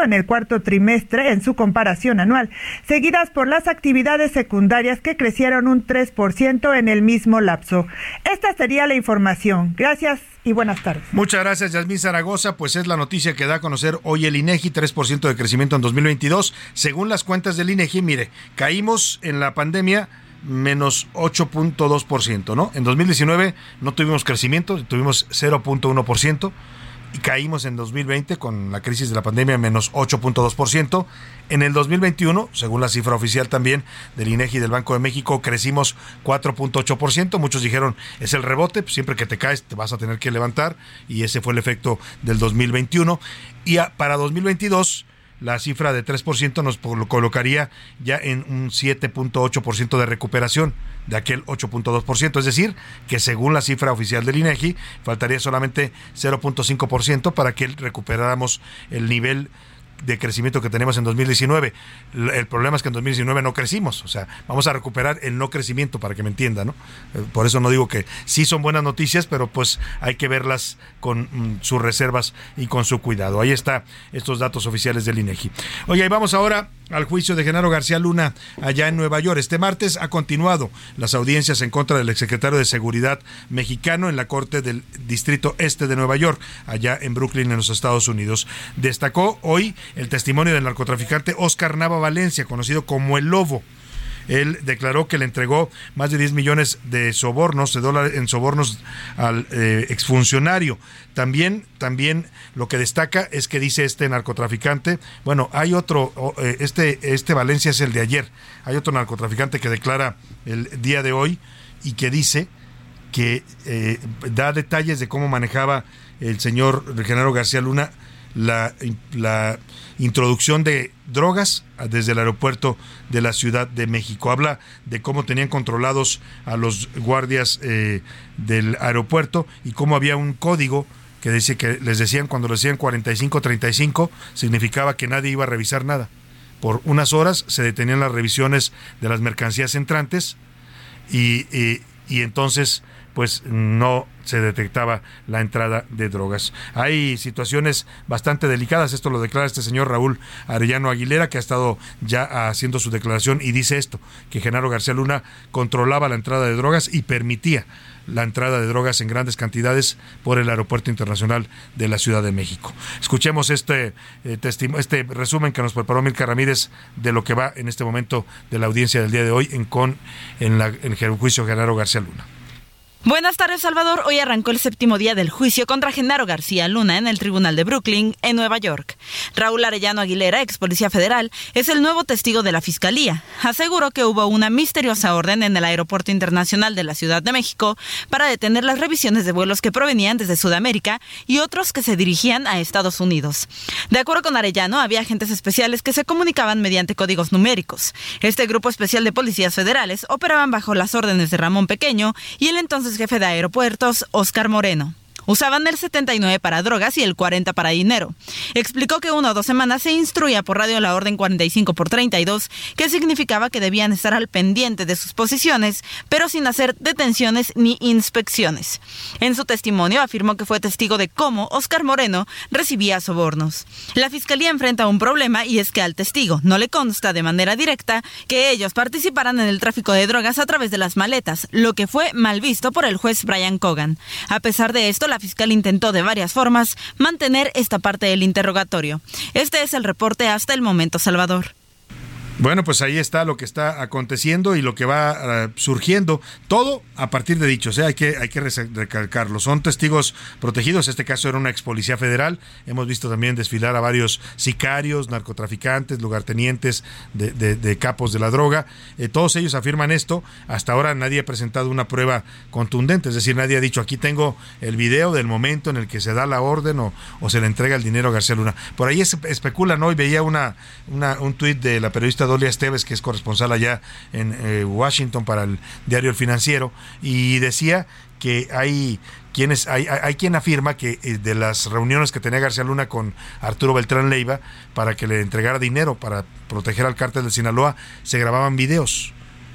Speaker 12: en el cuarto trimestre en su comparación anual, seguidas por las actividades secundarias que crecieron un 3% en el mismo lapso. Esta sería la información. Gracias y buenas tardes.
Speaker 3: Muchas gracias, Yasmín Zaragoza. Pues es la noticia que da a conocer hoy el INEGI, 3% de crecimiento en 2022. Según las cuentas del INEGI, mire, caímos en la pandemia menos 8.2%, ¿no? En 2019 no tuvimos crecimiento, tuvimos 0.1% y caímos en 2020 con la crisis de la pandemia menos 8.2%. En el 2021, según la cifra oficial también del INEGI del Banco de México, crecimos 4.8%. Muchos dijeron, es el rebote, pues siempre que te caes te vas a tener que levantar y ese fue el efecto del 2021. Y a, para 2022 la cifra de 3% nos colocaría ya en un 7.8% de recuperación de aquel 8.2%, es decir, que según la cifra oficial del INEGI, faltaría solamente 0.5% para que recuperáramos el nivel de crecimiento que tenemos en 2019. El problema es que en 2019 no crecimos, o sea, vamos a recuperar el no crecimiento para que me entienda, ¿no? Eh, por eso no digo que sí son buenas noticias, pero pues hay que verlas con mm, sus reservas y con su cuidado. Ahí está estos datos oficiales del INEGI. Oye, y vamos ahora al juicio de Genaro García Luna allá en Nueva York. Este martes ha continuado las audiencias en contra del exsecretario de Seguridad mexicano en la Corte del Distrito Este de Nueva York, allá en Brooklyn, en los Estados Unidos. Destacó hoy el testimonio del narcotraficante Oscar Nava Valencia, conocido como El Lobo él declaró que le entregó más de 10 millones de sobornos, de dólares en sobornos al eh, exfuncionario. También, también lo que destaca es que dice este narcotraficante, bueno, hay otro, eh, este, este Valencia es el de ayer, hay otro narcotraficante que declara el día de hoy y que dice que eh, da detalles de cómo manejaba el señor Genaro García Luna la, introducción de drogas desde el aeropuerto de la Ciudad de México. Habla de cómo tenían controlados a los guardias eh, del aeropuerto y cómo había un código que dice que les decían cuando les decían 45-35 significaba que nadie iba a revisar nada. Por unas horas se detenían las revisiones de las mercancías entrantes y, y entonces pues no se detectaba la entrada de drogas. Hay situaciones bastante delicadas, esto lo declara este señor Raúl Arellano Aguilera, que ha estado ya haciendo su declaración y dice esto, que Genaro García Luna controlaba la entrada de drogas y permitía la entrada de drogas en grandes cantidades por el Aeropuerto Internacional de la Ciudad de México. Escuchemos este, eh, este resumen que nos preparó Milka Ramírez de lo que va en este momento de la audiencia del día de hoy en, con, en, la, en el juicio Genaro García Luna.
Speaker 13: Buenas tardes, Salvador. Hoy arrancó el séptimo día del juicio contra Genaro García Luna en el Tribunal de Brooklyn, en Nueva York. Raúl Arellano Aguilera, ex policía federal, es el nuevo testigo de la Fiscalía. Aseguró que hubo una misteriosa orden en el Aeropuerto Internacional de la Ciudad de México para detener las revisiones de vuelos que provenían desde Sudamérica y otros que se dirigían a Estados Unidos. De acuerdo con Arellano, había agentes especiales que se comunicaban mediante códigos numéricos. Este grupo especial de policías federales operaban bajo las órdenes de Ramón Pequeño y el entonces jefe de aeropuertos, Oscar Moreno. Usaban el 79 para drogas y el 40 para dinero. Explicó que una o dos semanas se instruía por radio la orden 45 por 32, que significaba que debían estar al pendiente de sus posiciones, pero sin hacer detenciones ni inspecciones. En su testimonio afirmó que fue testigo de cómo Oscar Moreno recibía sobornos. La fiscalía enfrenta un problema y es que al testigo no le consta de manera directa que ellos participaran en el tráfico de drogas a través de las maletas, lo que fue mal visto por el juez Brian Cogan. A pesar de esto, la fiscal intentó de varias formas mantener esta parte del interrogatorio. Este es el reporte hasta el momento, Salvador.
Speaker 3: Bueno, pues ahí está lo que está aconteciendo y lo que va uh, surgiendo. Todo a partir de dichos, ¿eh? hay, que, hay que recalcarlo. Son testigos protegidos. Este caso era una ex policía federal. Hemos visto también desfilar a varios sicarios, narcotraficantes, lugartenientes de, capos de la droga. Eh, todos ellos afirman esto. Hasta ahora nadie ha presentado una prueba contundente. Es decir, nadie ha dicho aquí tengo el video del momento en el que se da la orden o, o se le entrega el dinero a García Luna. Por ahí es, especulan hoy. Veía una, un tuit de la periodista Dolia Esteves, que es corresponsal allá en eh, Washington para el diario El Financiero, y decía que hay quienes hay, hay, quien afirma que eh, de las reuniones que tenía García Luna con Arturo Beltrán Leiva para que le entregara dinero para proteger al cártel de Sinaloa, se grababan videos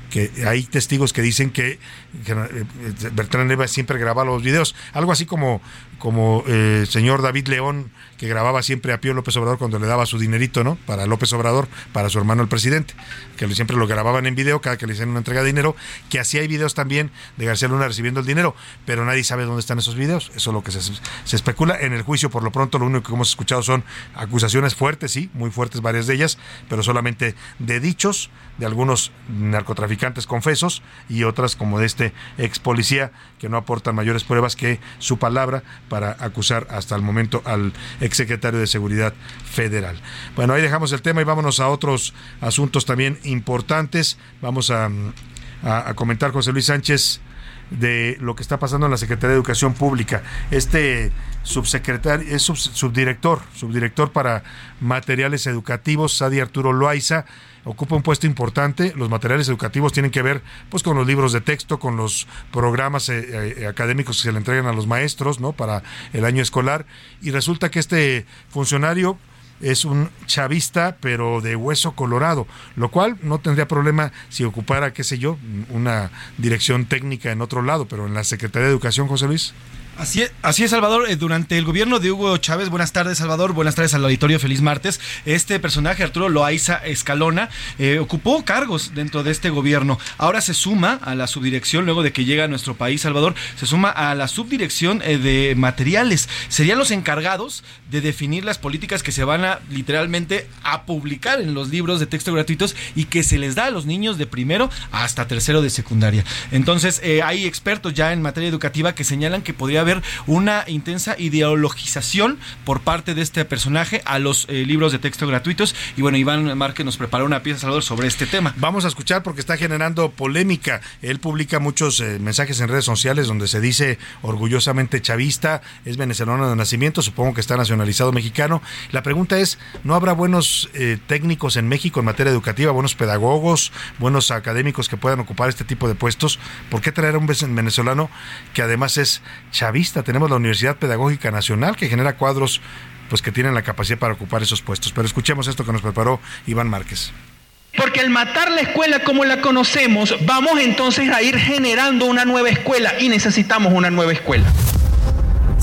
Speaker 3: que hay testigos que dicen que, que eh, Bertrán Leiva siempre grababa los videos, algo así como como el eh, señor David León que grababa siempre a Pío López Obrador cuando le daba su dinerito, ¿no? Para López Obrador, para su hermano el presidente, que siempre lo grababan en video cada que le hacían una entrega de dinero, que así hay videos también de García Luna recibiendo el dinero, pero nadie sabe dónde están esos videos, eso es lo que se, se especula en el juicio, por lo pronto lo único que hemos escuchado son acusaciones fuertes, sí, muy fuertes varias de ellas, pero solamente de dichos de algunos narcotraficantes confesos y otras como de este ex policía que no aportan mayores pruebas que su palabra para acusar hasta el momento al exsecretario de Seguridad Federal. Bueno, ahí dejamos el tema y vámonos a otros asuntos también importantes. Vamos a, a, comentar, José Luis Sánchez, de lo que está pasando en la Secretaría de Educación Pública. Este subsecretario, es subdirector, subdirector para materiales educativos, Sadi Arturo Loaiza, ocupa un puesto importante. Los materiales educativos tienen que ver pues con los libros de texto, con los programas eh, eh, académicos que se le entregan a los maestros, ¿no? Para el año escolar. Y resulta que este funcionario es un chavista, pero de hueso colorado, lo cual no tendría problema si ocupara, qué sé yo, una dirección técnica en otro lado, pero en la Secretaría de Educación, José Luis.
Speaker 14: Así es, así es, Salvador. Eh, durante el gobierno de Hugo Chávez, buenas tardes, Salvador. Buenas tardes al auditorio. Feliz martes. Este personaje, Arturo Loaiza Escalona, eh, ocupó cargos dentro de este gobierno. Ahora se suma a la subdirección, luego de que llega a nuestro país, Salvador, se suma a la subdirección eh, de materiales. Serían los encargados de definir las políticas que se van a literalmente a publicar en los libros de texto gratuitos y que se les da a los niños de primero hasta tercero de secundaria. Entonces, hay expertos ya en materia educativa que señalan que podría haber una intensa ideologización por parte de este personaje a los eh, libros de texto gratuitos. Y bueno, Iván Márquez nos preparó una pieza, Salvador, sobre este tema.
Speaker 3: Vamos a escuchar porque está generando polémica. Él publica muchos eh, mensajes en redes sociales donde se dice orgullosamente chavista, es venezolano de nacimiento, supongo que está nacionalizado mexicano. La pregunta es, ¿no habrá buenos eh, técnicos en México en materia educativa, buenos pedagogos, buenos académicos que puedan ocupar este tipo de puestos? ¿Por qué traer a un venezolano que además es chavista? Tenemos la Universidad Pedagógica Nacional que genera cuadros pues que tienen la capacidad para ocupar esos puestos. Pero escuchemos esto que nos preparó Iván Márquez.
Speaker 15: Porque al matar la escuela como la conocemos, vamos entonces a ir generando una nueva escuela y necesitamos una nueva escuela.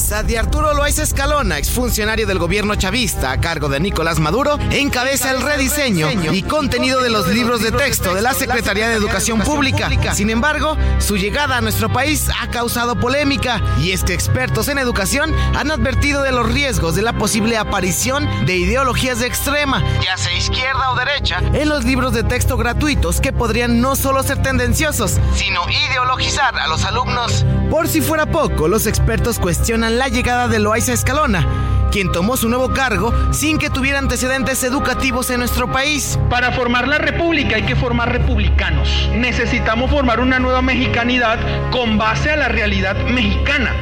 Speaker 16: Sadi Arturo Loaiza Escalona, exfuncionario del gobierno chavista a cargo de Nicolás Maduro, encabeza el rediseño y contenido de los libros de texto de la Secretaría de Educación Pública. Sin embargo, su llegada a nuestro país ha causado polémica y es que expertos en educación han advertido de los riesgos de la posible aparición de ideologías de extrema, ya sea izquierda o derecha, en los libros de texto gratuitos que podrían no solo ser tendenciosos, sino ideologizar a los alumnos. Por si fuera poco, los expertos cuestionan la llegada de Loaiza Escalona, quien tomó su nuevo cargo sin que tuviera antecedentes educativos en nuestro país.
Speaker 15: Para formar la república hay que formar republicanos. Necesitamos formar una nueva mexicanidad con base a la realidad mexicana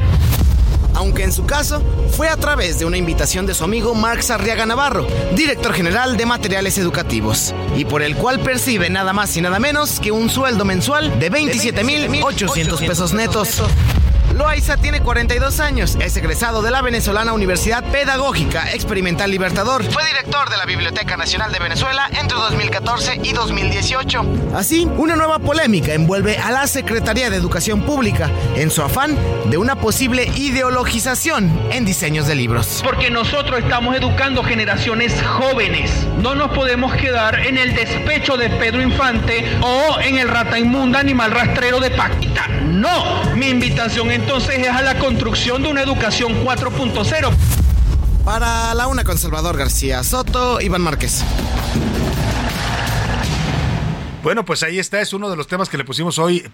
Speaker 16: aunque en su caso fue a través de una invitación de su amigo Marx Arriaga Navarro, director general de materiales educativos, y por el cual percibe nada más y nada menos que un sueldo mensual de 27.800 pesos netos. Loaiza tiene 42 años, es egresado de la venezolana Universidad Pedagógica Experimental Libertador. Fue director de la Biblioteca Nacional de Venezuela entre 2014 y 2018. Así, una nueva polémica envuelve a la Secretaría de Educación Pública en su afán de una posible ideologización en diseños de libros.
Speaker 15: Porque nosotros estamos educando generaciones jóvenes. No nos podemos quedar en el despecho de Pedro Infante o en el rata inmunda animal rastrero de Paquita. No, mi invitación es entonces es a la construcción de una educación 4.0.
Speaker 16: Para la una con Salvador García Soto, Iván Márquez.
Speaker 3: Bueno, pues ahí está, es uno de los temas que le pusimos hoy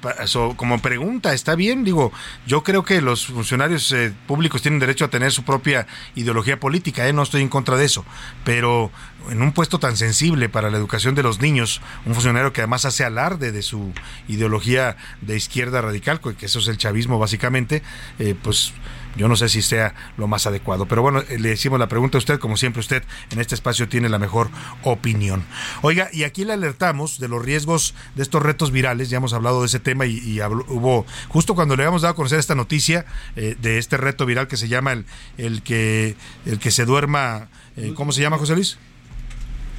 Speaker 3: como pregunta. Está bien, digo, yo creo que los funcionarios eh, públicos tienen derecho a tener su propia ideología política, ¿eh? no estoy en contra de eso, pero en un puesto tan sensible para la educación de los niños, un funcionario que además hace alarde de su ideología de izquierda radical, que eso es el chavismo básicamente, eh, pues yo no sé si sea lo más adecuado. Pero bueno, eh, le decimos la pregunta a usted, como siempre usted en este espacio tiene la mejor opinión. Oiga, y aquí le alertamos de los riesgos de estos retos virales, ya hemos hablado de ese tema y, hubo, justo cuando le habíamos dado a conocer esta noticia eh, de este reto viral que se llama el, el, que, el que se duerma, eh, ¿cómo se llama José Luis?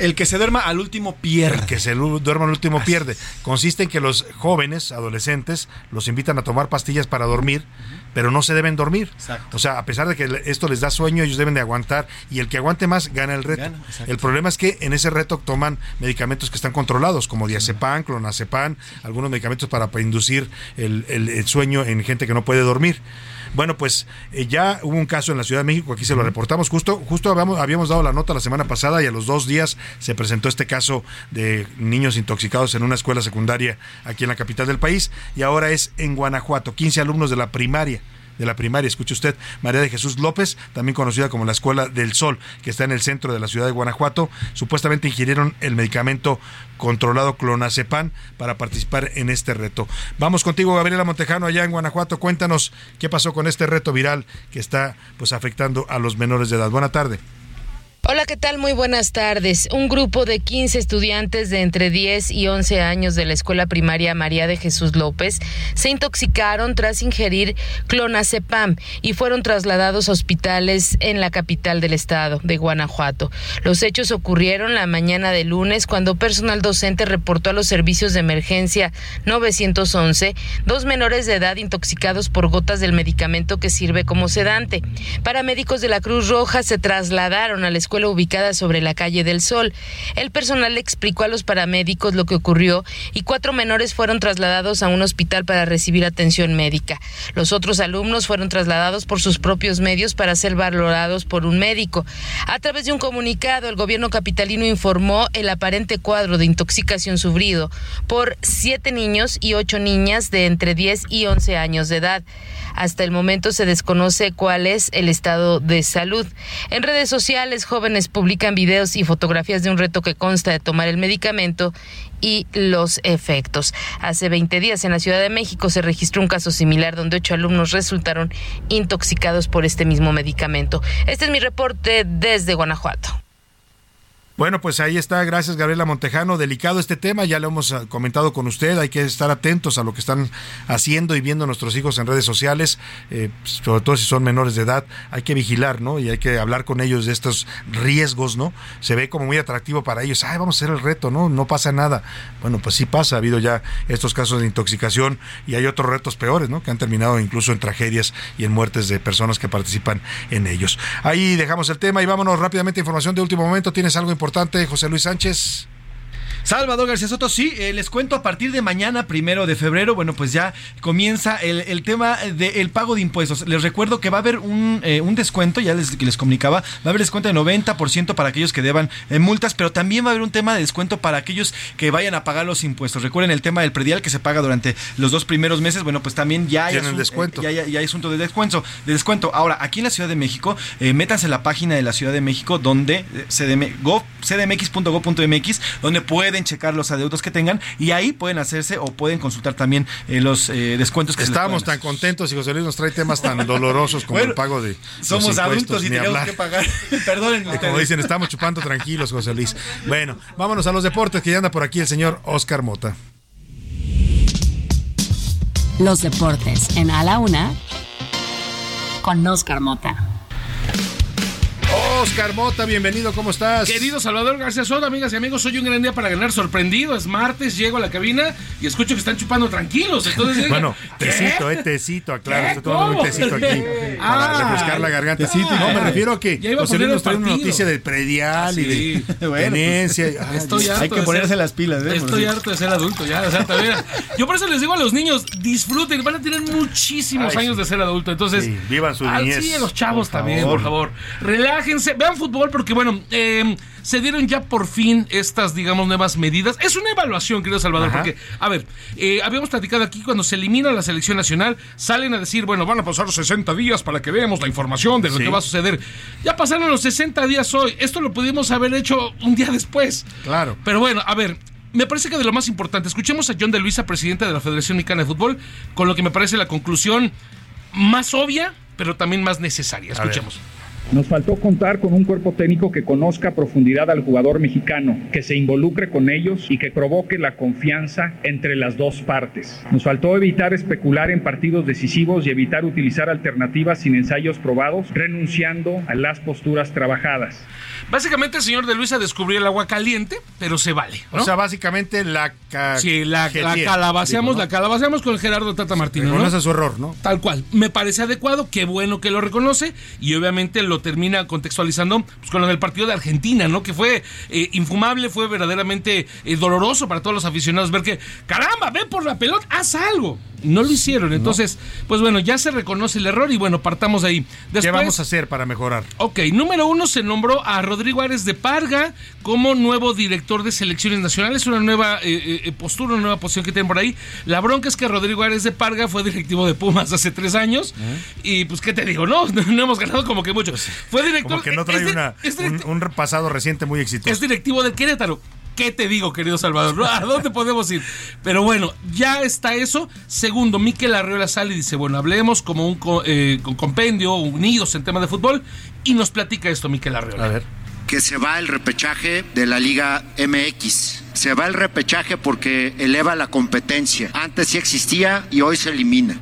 Speaker 14: El que se duerma al último pierde.
Speaker 3: El que se duerma al último pierde. Consiste en que los jóvenes, adolescentes, los invitan a tomar pastillas para dormir, pero no se deben dormir. O sea, a pesar de que esto les da sueño, ellos deben de aguantar y el que aguante más gana el reto. el problema es que en ese reto toman medicamentos que están controlados, como diazepam, clonazepam, algunos medicamentos para, inducir el sueño en gente que no puede dormir. Bueno, pues eh, ya hubo un caso en la Ciudad de México, aquí se lo reportamos, justo, justo habíamos, dado la nota la semana pasada y a los dos días se presentó este caso de niños intoxicados en una escuela secundaria aquí en la capital del país y ahora es en Guanajuato, 15 alumnos de la primaria de la primaria. Escuche usted, María de Jesús López, también conocida como la Escuela del Sol, que está en el centro de la ciudad de Guanajuato, supuestamente ingirieron el medicamento controlado clonazepam para participar en este reto. Vamos contigo, Gabriela Montejano, allá en Guanajuato. Cuéntanos qué pasó con este reto viral que está pues afectando a los menores de edad. Buena tarde.
Speaker 17: Hola, ¿qué tal? Muy buenas tardes. Un grupo de 15 estudiantes de entre 10 y 11 años de la escuela primaria María de Jesús López se intoxicaron tras ingerir clonazepam y fueron trasladados a hospitales en la capital del estado de Guanajuato. Los hechos ocurrieron la mañana de lunes cuando personal docente reportó a los servicios de emergencia 911 dos menores de edad intoxicados por gotas del medicamento que sirve como sedante. Paramédicos de la Cruz Roja se trasladaron a la escuela ubicada sobre la calle del Sol. El personal explicó a los paramédicos lo que ocurrió y cuatro menores fueron trasladados a un hospital para recibir atención médica. Los otros alumnos fueron trasladados por sus propios medios para ser valorados por un médico. A través de un comunicado, el gobierno capitalino informó el aparente cuadro de intoxicación sufrido por siete niños y ocho niñas de entre 10 y 11 años de edad. Hasta el momento se desconoce cuál es el estado de salud. En redes sociales, jóvenes publican videos y fotografías de un reto que consta de tomar el medicamento y los efectos. Hace 20 días en la Ciudad de México se registró un caso similar donde ocho alumnos resultaron intoxicados por este mismo medicamento. Este es mi reporte desde Guanajuato.
Speaker 3: Bueno, pues ahí está, gracias Gabriela Montejano. Delicado este tema, ya lo hemos ah, comentado con usted, hay que estar atentos a lo que están haciendo y viendo nuestros hijos en redes sociales, eh, sobre todo si son menores de edad, hay que vigilar, ¿no? Y hay que hablar con ellos de estos riesgos, ¿no? Se ve como muy atractivo para ellos, ay, vamos a hacer el reto, ¿no? No pasa nada. Bueno, pues sí pasa, ha habido ya estos casos de intoxicación y hay otros retos peores, ¿no? Que han terminado incluso en tragedias y en muertes de personas que participan en ellos. Ahí dejamos el tema y vámonos rápidamente información de último momento. ¿Tienes algo importante? José Luis Sánchez.
Speaker 14: Salvador García Soto, sí, eh, les cuento a partir de mañana, primero de febrero, bueno, pues ya comienza el, tema del pago de impuestos. Les recuerdo que va a haber un, eh, un descuento, ya les, les comunicaba, va a haber descuento de 90% para aquellos que deban eh, multas, pero también va a haber un tema de descuento para aquellos que vayan a pagar los impuestos. Recuerden el tema del predial que se paga durante los dos primeros meses, bueno, pues también ya hay,
Speaker 3: asunto, descuento.
Speaker 14: ya, hay asunto de descuento, de descuento. Ahora, aquí en la Ciudad de México, métanse en la página de la Ciudad de México donde cdmx.gov.mx, donde pueden checar los adeudos que tengan y ahí pueden hacerse o pueden consultar también eh, los eh, descuentos que
Speaker 3: Estábamos tan contentos y José Luis nos trae temas tan dolorosos como el pago de.
Speaker 14: Somos adultos y tenemos que pagar. Perdonen.
Speaker 3: Como dicen, estamos chupando tranquilos, José Luis. Bueno, vámonos a los deportes que ya anda por aquí el señor Oscar Mota.
Speaker 4: Los deportes en A la Una con Oscar Mota.
Speaker 3: Oscar Mota, bienvenido, ¿cómo estás?
Speaker 18: Querido Salvador García Soto, amigas y amigos, soy un gran día para ganar sorprendido. Es martes, llego a la cabina y escucho que están chupando tranquilos. Entonces,
Speaker 3: bueno, tecito, eh, tecito, aclaro, estoy tomando un tecito aquí para ah, refrescar la garganta. Tecito, no, me refiero a que José Luis nos trae una noticia del predial y de bueno, tenencia.
Speaker 14: Pues, estoy harto hay que ponerse las pilas,
Speaker 18: ¿eh? Estoy harto de ser adulto ya, o sea, Yo por eso les digo a los niños, disfruten, van a tener muchísimos años de ser adulto. Entonces,
Speaker 3: vivan su niñez.
Speaker 18: Sí, los chavos también, por favor. Relájense vean fútbol porque, bueno, eh, se dieron ya por fin estas, digamos, nuevas medidas. Es una evaluación, querido Salvador, porque, a ver, eh, habíamos platicado aquí cuando se elimina la selección nacional, salen a decir, bueno, van a pasar 60 días para que veamos la información de lo que va a suceder. Ya pasaron los 60 días hoy. Esto lo pudimos haber hecho un día después.
Speaker 3: Claro.
Speaker 18: Pero bueno, a ver, me parece que de lo más importante, escuchemos a John de Luisa, presidente de la Federación Mexicana de Fútbol, con lo que me parece la conclusión más obvia, pero también más necesaria. Escuchemos.
Speaker 19: Nos faltó contar con un cuerpo técnico que conozca a profundidad al jugador mexicano, que se involucre con ellos y que provoque la confianza entre las dos partes. Nos faltó evitar especular en partidos decisivos y evitar utilizar alternativas sin ensayos probados, renunciando a las posturas trabajadas.
Speaker 18: Básicamente el señor de Luisa descubrió el agua caliente, pero se vale.
Speaker 3: O sea, básicamente la
Speaker 18: Sí, la, la calabaceamos, la calabaceamos con Gerardo Tata Martínez.
Speaker 3: Reconoce ¿no? su error, ¿no?
Speaker 18: Tal cual. Me parece adecuado, qué bueno que lo reconoce y obviamente lo termina contextualizando pues, con lo del partido de Argentina, ¿no? Que fue eh, infumable, fue verdaderamente eh, doloroso para todos los aficionados ver que, caramba, ven por la pelota, haz algo. No lo hicieron. Entonces, pues bueno, ya se reconoce el error y bueno, partamos de ahí.
Speaker 3: ¿Qué vamos a hacer para mejorar?
Speaker 18: Ok, número uno se nombró a Rodrigo Ares de Parga como nuevo director de selecciones nacionales, una nueva eh, postura, una nueva posición que tienen por ahí. La bronca es que Rodrigo Ares de Parga fue directivo de Pumas hace tres años y pues, ¿qué te digo? No, no, hemos ganado como que mucho. Pues fue director.
Speaker 3: Como que no trae una, un, pasado reciente muy exitoso.
Speaker 18: Es directivo del Querétaro. ¿Qué te digo, querido Salvador? ¿A dónde podemos ir? Pero bueno, ya está eso. Segundo, Miquel Arreola sale y dice, bueno, hablemos como un eh, compendio, unidos en tema de fútbol. Y nos platica esto, Miquel Arreola.
Speaker 20: A ver
Speaker 21: que se va el repechaje de la Liga MX. Se va el repechaje porque eleva la competencia. Antes sí existía y hoy se elimina.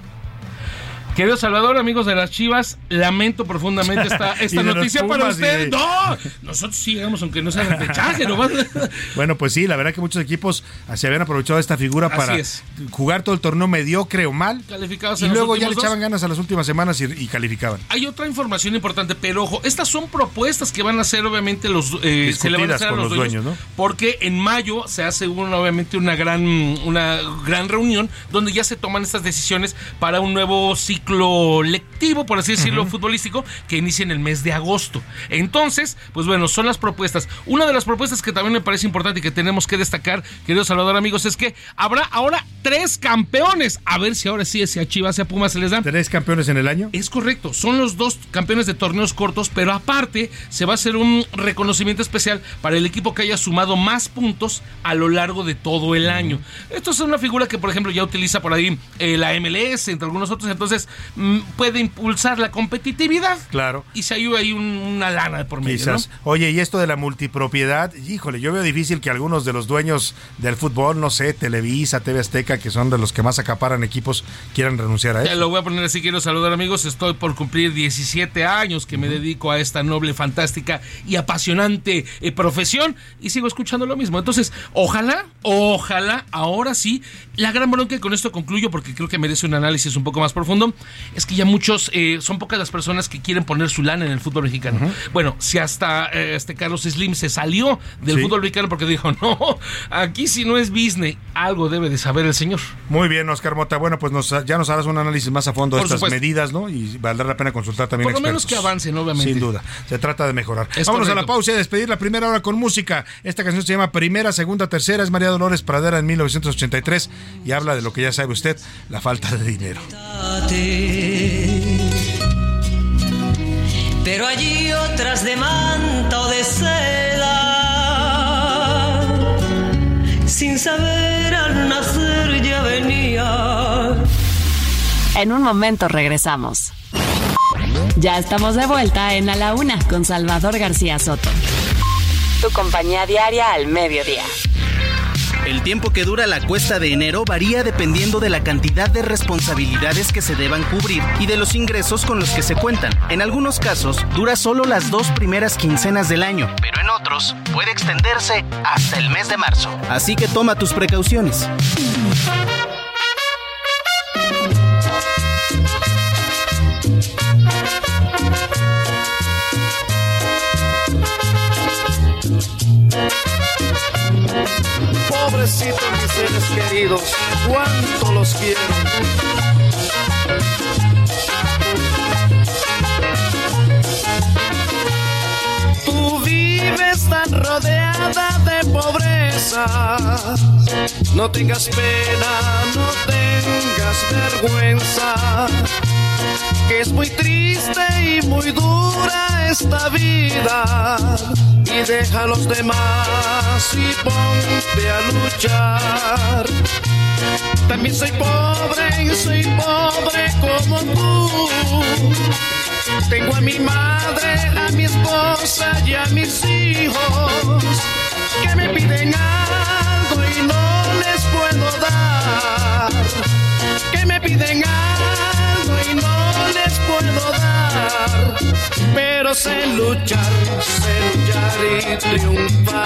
Speaker 18: Querido Salvador, amigos de las Chivas, lamento profundamente esta, esta noticia para usted. No, nosotros sí llegamos, aunque no sea repechaje. ¿no?
Speaker 3: bueno, pues sí, la verdad que muchos equipos se habían aprovechado esta figura para jugar todo el torneo mediocre o mal.
Speaker 18: Calificados
Speaker 3: y luego ya le echaban ganas a las últimas semanas y, calificaban.
Speaker 18: Hay otra información importante, pero ojo, estas son propuestas que van a hacer obviamente los, eh, se le van a hacer a los, dueños, ¿no? porque en mayo se hace obviamente una gran, una gran reunión donde ya se toman estas decisiones para un nuevo ciclo lectivo, por así decirlo, futbolístico, que inicia en el mes de agosto. Entonces, pues bueno, son las propuestas. Una de las propuestas que también me parece importante y que tenemos que destacar, querido Salvador, amigos, es que habrá ahora tres campeones. A ver si ahora sí, si a Chivas, si a Pumas se les dan.
Speaker 3: ¿Tres campeones en el año?
Speaker 18: Es correcto. Son los dos campeones de torneos cortos, pero aparte se va a hacer un reconocimiento especial para el equipo que haya sumado más puntos a lo largo de todo el año. Esto es una figura que, por ejemplo, ya utiliza por ahí eh, la MLS, entre algunos otros. Entonces, puede impulsar la competitividad.
Speaker 3: Claro.
Speaker 18: Y se ayuda ahí una lana de por medio. Quizás.
Speaker 3: Oye, y esto de la multipropiedad, híjole, yo veo difícil que algunos de los dueños del fútbol, no sé, Televisa, TV Azteca, que son de los que más acaparan equipos, quieran renunciar a eso.
Speaker 18: lo voy a poner así, quiero saludar amigos, estoy por cumplir 17 años que me dedico a esta noble, fantástica y apasionante eh, profesión y sigo escuchando lo mismo. Entonces, ojalá, ojalá, ahora sí, la gran bronca y con esto concluyo porque creo que merece un análisis un poco más profundo, es que ya muchos, eh, son pocas las personas que quieren poner su lana en el fútbol mexicano. Bueno, si hasta eh, este Carlos Slim se salió del fútbol mexicano porque dijo, no, aquí si no es business, algo debe de saber el señor.
Speaker 3: Muy bien, Oscar Mota. Bueno, pues nos, ya nos harás un análisis más a fondo de estas medidas, ¿no? Y valdrá la pena consultar también
Speaker 18: Por lo menos que avancen, obviamente.
Speaker 3: Sin duda. Se trata de mejorar. Vámonos a la pausa y a despedir la primera hora con música. Esta canción se llama Primera, Segunda, Tercera. Es María Dolores Pradera en 1983 y habla de lo que ya sabe usted, la falta de dinero.
Speaker 22: Pero allí otras de manto de seda, sin saber al nacer ya venía.
Speaker 4: En un momento regresamos. Ya estamos de vuelta en A la Una con Salvador García Soto. Tu compañía diaria al mediodía.
Speaker 23: El tiempo que dura la cuesta de enero varía dependiendo de la cantidad de responsabilidades que se deban cubrir y de los ingresos con los que se cuentan. En algunos casos, dura solo las dos primeras quincenas del año, pero en otros puede extenderse hasta el mes de marzo. Así que toma tus precauciones.
Speaker 20: Cuánto los quiero. Tú vives tan rodeada de pobreza. No tengas pena, no tengas vergüenza que es muy triste y muy dura esta vida. Y deja a los demás y ponte a luchar. También soy pobre y soy pobre como tú. Tengo a mi madre, a mi esposa y a mis hijos que me piden algo y no les puedo dar. Que me piden algo puedo dar. Pero sé luchar, sé luchar y.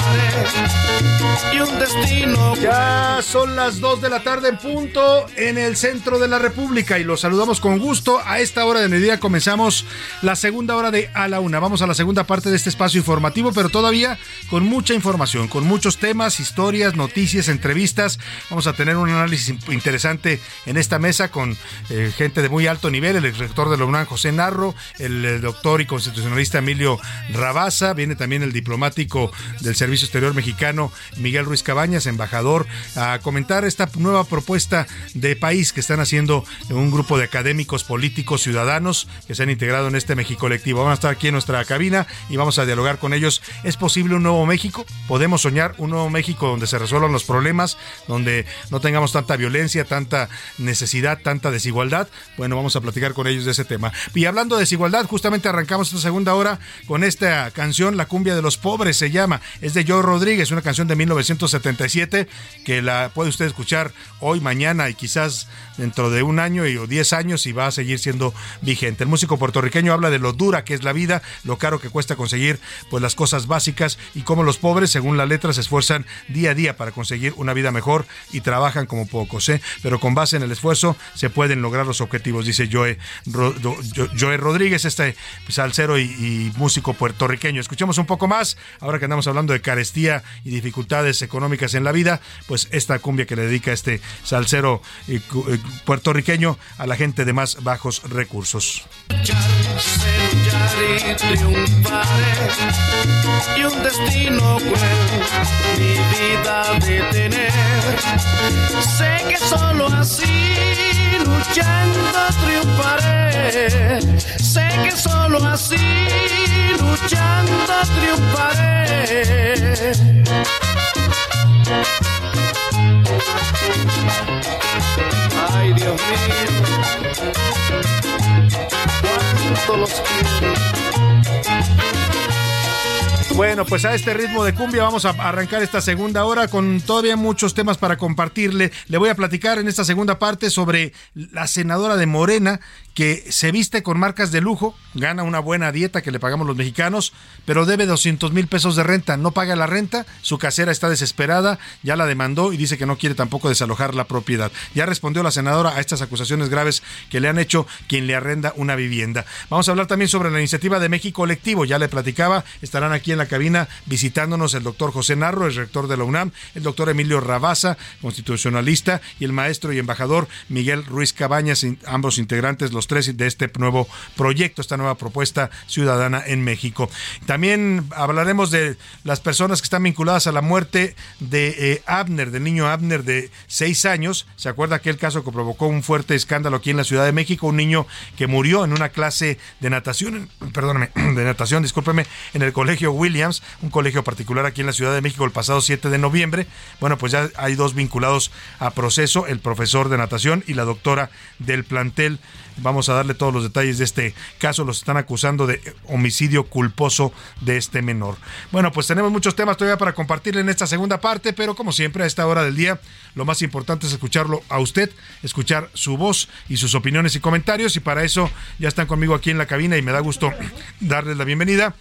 Speaker 20: Y un destino.
Speaker 3: Ya son las 2 de la tarde en punto en el centro de la República y los saludamos con gusto. A esta hora de mediodía comenzamos la segunda hora de A la Una. Vamos a la segunda parte de este espacio informativo, pero todavía con mucha información, con muchos temas, historias, noticias, entrevistas. Vamos a tener un análisis interesante en esta mesa con eh, gente de muy alto nivel, el rector de la UNAM, José Narro, el, doctor y constitucionalista Emilio Rabaza, viene también el diplomático del Servicio Exterior Mexicano, Miguel Ruiz Cabañas, embajador, a comentar esta nueva propuesta de país que están haciendo un grupo de académicos, políticos, ciudadanos que se han integrado en este México colectivo. Vamos a estar aquí en nuestra cabina y vamos a dialogar con ellos. ¿Es posible un nuevo México? ¿Podemos soñar un nuevo México donde se resuelvan los problemas, donde no tengamos tanta violencia, tanta necesidad, tanta desigualdad? Bueno, vamos a platicar con ellos de ese tema. Y hablando de desigualdad, justamente arrancamos esta segunda hora con esta canción, La cumbia de los pobres se llama. Es de Joe Rodríguez, una canción de 1977 que la puede usted escuchar hoy, mañana y quizás dentro de un año y, o diez años y va a seguir siendo vigente. El músico puertorriqueño habla de lo dura que es la vida, lo caro que cuesta conseguir pues las cosas básicas y cómo los pobres, según la letra, se esfuerzan día a día para conseguir una vida mejor y trabajan como pocos, ¿eh? pero con base en el esfuerzo se pueden lograr los objetivos, dice Joe, Joe Rodríguez, este salsero y, músico puertorriqueño. Escuchemos un poco más, ahora que andamos hablando de carestía y dificultades económicas en la vida, pues esta cumbia que le dedica este salsero eh, eh, puertorriqueño a la gente de más bajos recursos.
Speaker 20: y un destino mi vida de tener. Sé que solo así luchando triunfaré. Sé que solo así luchando triunfaré. Ay, Dios mío.
Speaker 3: Bueno, pues a este ritmo de cumbia vamos a arrancar esta segunda hora con todavía muchos temas para compartirle. Le voy a platicar en esta segunda parte sobre la senadora de Morena que se viste con marcas de lujo, gana una buena dieta que le pagamos los mexicanos, pero debe 200 mil pesos de renta, no paga la renta, su casera está desesperada, ya la demandó y dice que no quiere tampoco desalojar la propiedad. Ya respondió la senadora a estas acusaciones graves que le han hecho quien le arrenda una vivienda. Vamos a hablar también sobre la iniciativa de México Colectivo, ya le platicaba, estarán aquí en la cabina visitándonos el doctor José Narro, el rector de la UNAM, el doctor Emilio Rabaza, constitucionalista, y el maestro y embajador Miguel Ruiz Cabañas, ambos integrantes, los tres de este nuevo proyecto, esta nueva propuesta ciudadana en México. También hablaremos de las personas que están vinculadas a la muerte de eh, Abner, del niño Abner de seis años. ¿Se acuerda aquel caso que provocó un fuerte escándalo aquí en la Ciudad de México? Un niño que murió en una clase de natación, perdóname, de natación, discúlpeme, en el colegio Williams, un colegio particular aquí en la Ciudad de México el pasado 7 de noviembre. Bueno, pues ya hay dos vinculados a proceso, el profesor de natación y la doctora del plantel Vamos a darle todos los detalles de este caso. Los están acusando de homicidio culposo de este menor. Bueno, pues tenemos muchos temas todavía para compartirle en esta segunda parte, pero como siempre a esta hora del día, lo más importante es escucharlo a usted, escuchar su voz y sus opiniones y comentarios. Y para eso ya están conmigo aquí en la cabina y me da gusto darles la bienvenida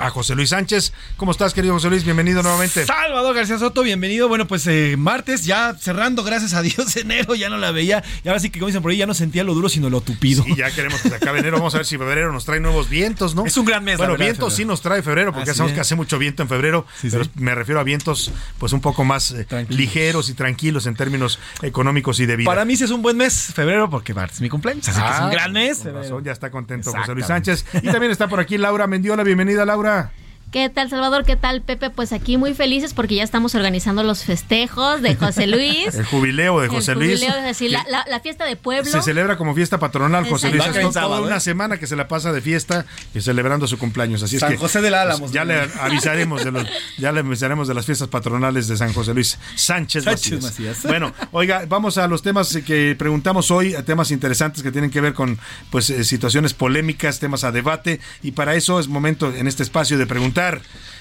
Speaker 3: a José Luis Sánchez. ¿Cómo estás, querido José Luis? Bienvenido nuevamente.
Speaker 14: Salvador García Soto, bienvenido. Bueno, pues eh, martes, ya cerrando, gracias a Dios, enero ya no la veía. Y ahora sí que, como dicen por ahí, ya no sentía lo duro, sino lo tupido.
Speaker 3: Y ya queremos que se acabe enero. Vamos a ver si febrero nos trae nuevos vientos, ¿no?
Speaker 14: Es un gran mes.
Speaker 3: Bueno, vientos sí nos trae febrero, porque sabemos que hace mucho viento en febrero. pero me refiero a vientos, pues un poco más eh, ligeros y tranquilos en términos económicos y de vida.
Speaker 14: Para mí sí es un buen mes, febrero, porque martes es mi cumpleaños. Así que es un ah, gran mes.
Speaker 3: ya está contento José Luis Sánchez. Y también está por aquí Laura Mendiola. Bienvenida, Laura. Laura.
Speaker 24: ¿Qué tal, Salvador? ¿Qué tal, Pepe? Pues aquí muy felices porque ya estamos organizando los festejos de José Luis.
Speaker 3: el jubileo de José Luis.
Speaker 24: El jubileo, la, la, fiesta de pueblo.
Speaker 3: Se celebra como fiesta patronal, José Luis. Es toda una ¿eh? semana que se la pasa de fiesta y celebrando su cumpleaños. Así
Speaker 14: San
Speaker 3: es que,
Speaker 14: José del Álamo.
Speaker 3: Pues, ya le avisaremos de los, ya le avisaremos de las fiestas patronales de San José Luis Sánchez, Sánchez Macías. Bueno, oiga, vamos a los temas que preguntamos hoy, a temas interesantes que tienen que ver con pues eh, situaciones polémicas, temas a debate y para eso es momento en este espacio de preguntar disfrutar.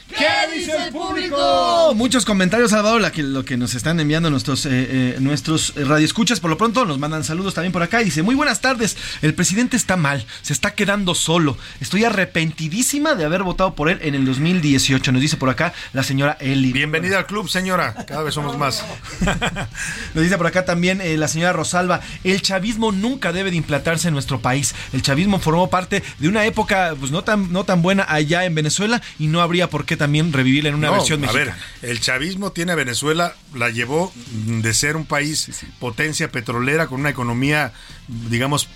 Speaker 20: ¿Qué dice el público?
Speaker 14: Muchos comentarios, Salvador, la que, lo que nos están enviando nuestros, eh, eh, nuestros radioescuchas. Por lo pronto nos mandan saludos también por acá. Dice, muy buenas tardes, el presidente está mal, se está quedando solo. Estoy arrepentidísima de haber votado por él en el 2018. Nos dice por acá la señora Eli.
Speaker 3: Bienvenida al club, señora. Cada vez somos más.
Speaker 14: nos dice por acá también eh, la señora Rosalba, el chavismo nunca debe de implantarse en nuestro país. El chavismo formó parte de una época pues no tan, no tan buena allá en Venezuela y no habría por qué también revivirla en una versión mexicana.
Speaker 3: A ver, el chavismo tiene a Venezuela, la llevó de ser un país potencia petrolera con una economía, digamos,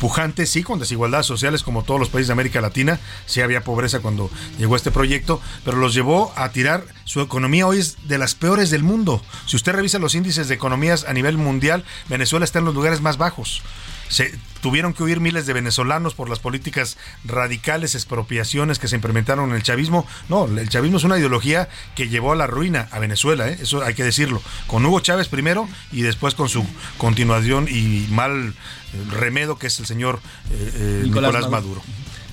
Speaker 3: pujante, sí, con desigualdades sociales como todos los países de América Latina. Sí había pobreza cuando llegó este proyecto, pero los llevó a tirar. Su economía hoy es de las peores del mundo. Si usted revisa los índices de economías a nivel mundial, Venezuela está en los lugares más bajos se tuvieron que huir miles de venezolanos por las políticas radicales, expropiaciones que se implementaron en el chavismo. No, el chavismo es una ideología que llevó a la ruina a Venezuela, ¿eh? eso hay que decirlo. Con Hugo Chávez primero y después con su continuación y mal remedo que es el señor eh, eh, Nicolás, Maduro.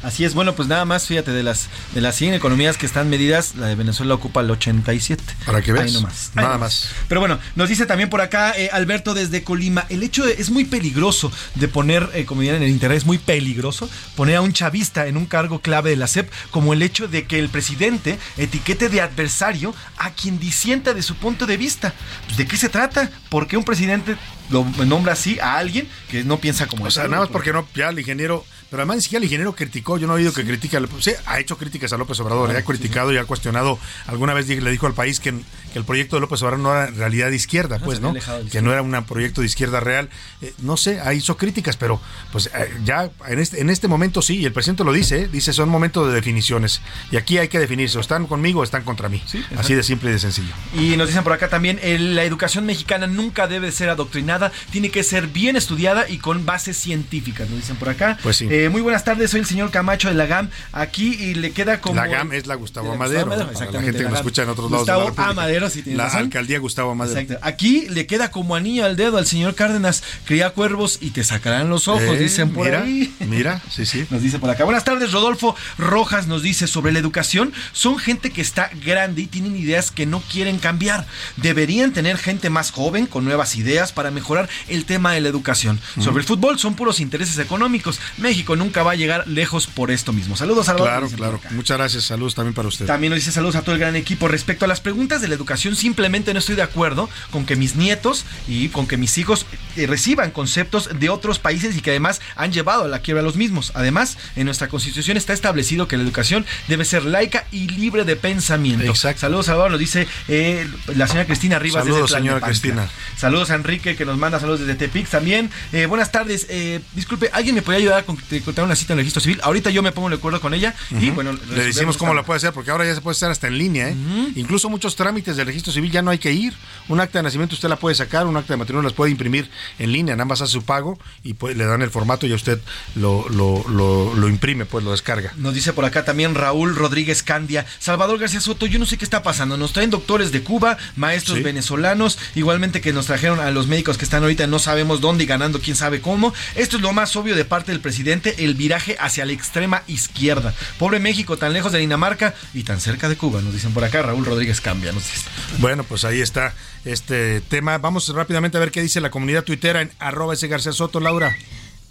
Speaker 14: Así es, bueno, pues nada más, fíjate, de las de las 100 economías que están medidas, la de Venezuela ocupa el 87.
Speaker 3: Para que veas.
Speaker 14: Ahí nomás.
Speaker 3: Nada más.
Speaker 14: Pero bueno, nos dice también por acá eh, Alberto desde Colima, el hecho de- es muy peligroso de poner, eh, como dirían en el internet, es muy peligroso poner a un chavista en un cargo clave de la SEP, como el hecho de que el presidente etiquete de adversario a quien disienta de su punto de vista. Pues, ¿De qué se trata? ¿Por qué un presidente lo nombra así a alguien que no piensa como
Speaker 3: O sea, nada más porque no, ya el ingeniero, pero además ni siquiera el ingeniero criticó, yo no he oído que critique, al- sí, ha hecho críticas a López Obrador,
Speaker 14: Ah,
Speaker 3: ha criticado y ha cuestionado, alguna vez le dijo al país que, que el proyecto de López Obrador no era en realidad de izquierda, pues,
Speaker 14: se había
Speaker 3: ¿no? Que no era un proyecto de izquierda real, Eh, no sé, ha hizo críticas, pero pues eh, ya en este, en este momento sí, y el presidente lo dice, ¿eh? dice son momentos de definiciones, y aquí hay que definirse, o están conmigo o están contra mí, así de simple y de sencillo.
Speaker 14: Y nos dicen por acá también, la educación mexicana nunca debe ser adoctrinada, tiene que ser bien estudiada y con bases científicas, nos dicen por acá.
Speaker 3: Pues sí.
Speaker 14: Eh, muy buenas tardes, soy el señor Camacho de la GAM, aquí y le queda como...
Speaker 3: La GAM es la Gustavo
Speaker 14: de la
Speaker 3: Amadero,
Speaker 14: Gustavo
Speaker 3: la
Speaker 14: exactamente,
Speaker 3: gente que
Speaker 14: la
Speaker 3: nos escucha en otros lados de la
Speaker 14: Gustavo. Amadero, si tienes
Speaker 3: La
Speaker 14: razón.
Speaker 3: alcaldía Gustavo Amadero.
Speaker 14: Exacto. Aquí le queda como anillo al dedo al señor Cárdenas, cría cuervos y te sacarán los ojos,
Speaker 3: Eh,
Speaker 14: dicen por
Speaker 3: mira,
Speaker 14: ahí.
Speaker 3: Mira, sí, sí.
Speaker 14: Nos dice por acá. Buenas tardes, Rodolfo Rojas nos dice sobre la educación. Son gente que está grande y tienen ideas que no quieren cambiar. Deberían tener gente más joven con nuevas ideas para mejorar el tema de la educación. Sobre el fútbol son puros intereses económicos. México nunca va a llegar lejos por esto mismo. Saludos, Salvador.
Speaker 3: Claro, claro.
Speaker 14: acá.
Speaker 3: Muchas gracias. Saludos también para usted.
Speaker 14: También nos dice saludos a todo el gran equipo. Respecto a las preguntas de la educación, simplemente no estoy de acuerdo con que mis nietos y con que mis hijos eh, reciban conceptos de otros países y que además han llevado a la quiebra a los mismos. Además, en nuestra constitución está establecido que la educación debe ser laica y libre de pensamiento.
Speaker 3: Exacto.
Speaker 14: Saludos, Salvador, nos dice eh, la señora Cristina Rivas.
Speaker 3: Saludos,
Speaker 14: desde
Speaker 3: señora. Cristina.
Speaker 14: Saludos a Enrique que nos manda saludos desde Tepix también. Eh, buenas tardes. Eh, disculpe, ¿alguien me podría ayudar a con- a encontrar una cita en el registro civil? Ahorita yo me pongo de acuerdo con ella y bueno,
Speaker 3: le decimos cómo la puede hacer, porque ahora ya se puede hacer hasta en línea. ¿eh? Incluso muchos trámites del registro civil ya no hay que ir. Un acta de nacimiento usted la puede sacar, un acta de matrimonio las puede imprimir en línea, nada más hace su pago y pues, le dan el formato y a usted lo, lo, lo, lo imprime, pues lo descarga.
Speaker 14: Nos dice por acá también Raúl Rodríguez Candia. Salvador García Soto, yo no sé qué está pasando. Nos traen doctores de Cuba, maestros
Speaker 3: Sí.
Speaker 14: venezolanos, igualmente que nos trajeron a los médicos que están ahorita no sabemos dónde y ganando quién sabe cómo. Esto es lo más obvio de parte del presidente, el viraje hacia la extrema izquierda. Pobre México, tan lejos de Dinamarca y tan cerca de Cuba, nos dicen por acá. Raúl Rodríguez Cambia, nos dice.
Speaker 3: Bueno, pues ahí está este tema. Vamos rápidamente a ver qué dice la comunidad tuitera en arroba ese García Soto, Laura.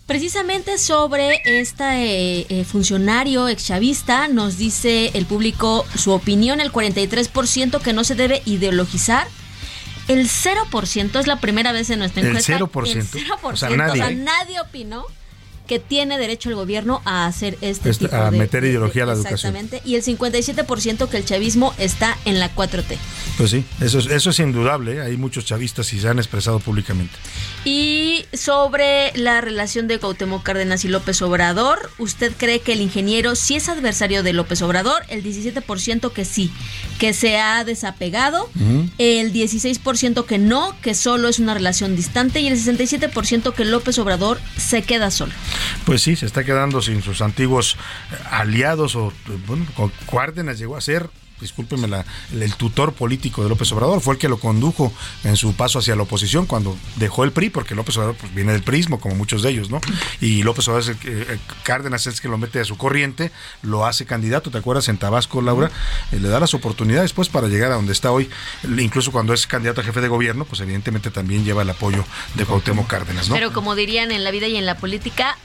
Speaker 24: Precisamente sobre este funcionario exchavista nos dice el público su opinión, el 43% que no se debe ideologizar. El 0% es la primera vez en nuestra
Speaker 3: El
Speaker 24: encuesta.
Speaker 3: 0%.
Speaker 24: El 0%.
Speaker 3: O sea, nadie.
Speaker 24: O sea, nadie opinó que tiene derecho el gobierno a hacer este,
Speaker 3: Este,
Speaker 24: tipo
Speaker 3: a
Speaker 24: de...
Speaker 3: meter
Speaker 24: de-
Speaker 3: ideología a la
Speaker 24: de-
Speaker 3: educación.
Speaker 24: Exactamente. Y el 57% que el chavismo está en la 4T.
Speaker 3: Pues sí, eso es, eso es indudable. ¿eh? Hay muchos chavistas y se han expresado públicamente.
Speaker 24: Y sobre la relación de Cuauhtémoc Cárdenas y López Obrador, ¿usted cree que el ingeniero sí es adversario de López Obrador? El 17% que sí, que se ha desapegado, el 16% que no, que solo es una relación distante y el 67% que López Obrador se queda solo.
Speaker 3: Pues sí, se está quedando sin sus antiguos eh, aliados o, bueno, Cárdenas llegó a ser, discúlpeme, la- el tutor político de López Obrador, fue el que lo condujo en su paso hacia la oposición cuando dejó el PRI, porque López Obrador pues, viene del prismo, como muchos de ellos, ¿no? Y López Obrador, es el eh, Cárdenas es el que lo mete a su corriente, lo hace candidato, ¿te acuerdas? En Tabasco, Laura, Eh, le da las oportunidades pues para llegar a donde está hoy, incluso cuando es candidato a jefe de gobierno, pues evidentemente también lleva el apoyo de Cuauhtémoc Cárdenas, ¿no?
Speaker 24: Pero como dirían en la vida y en la política,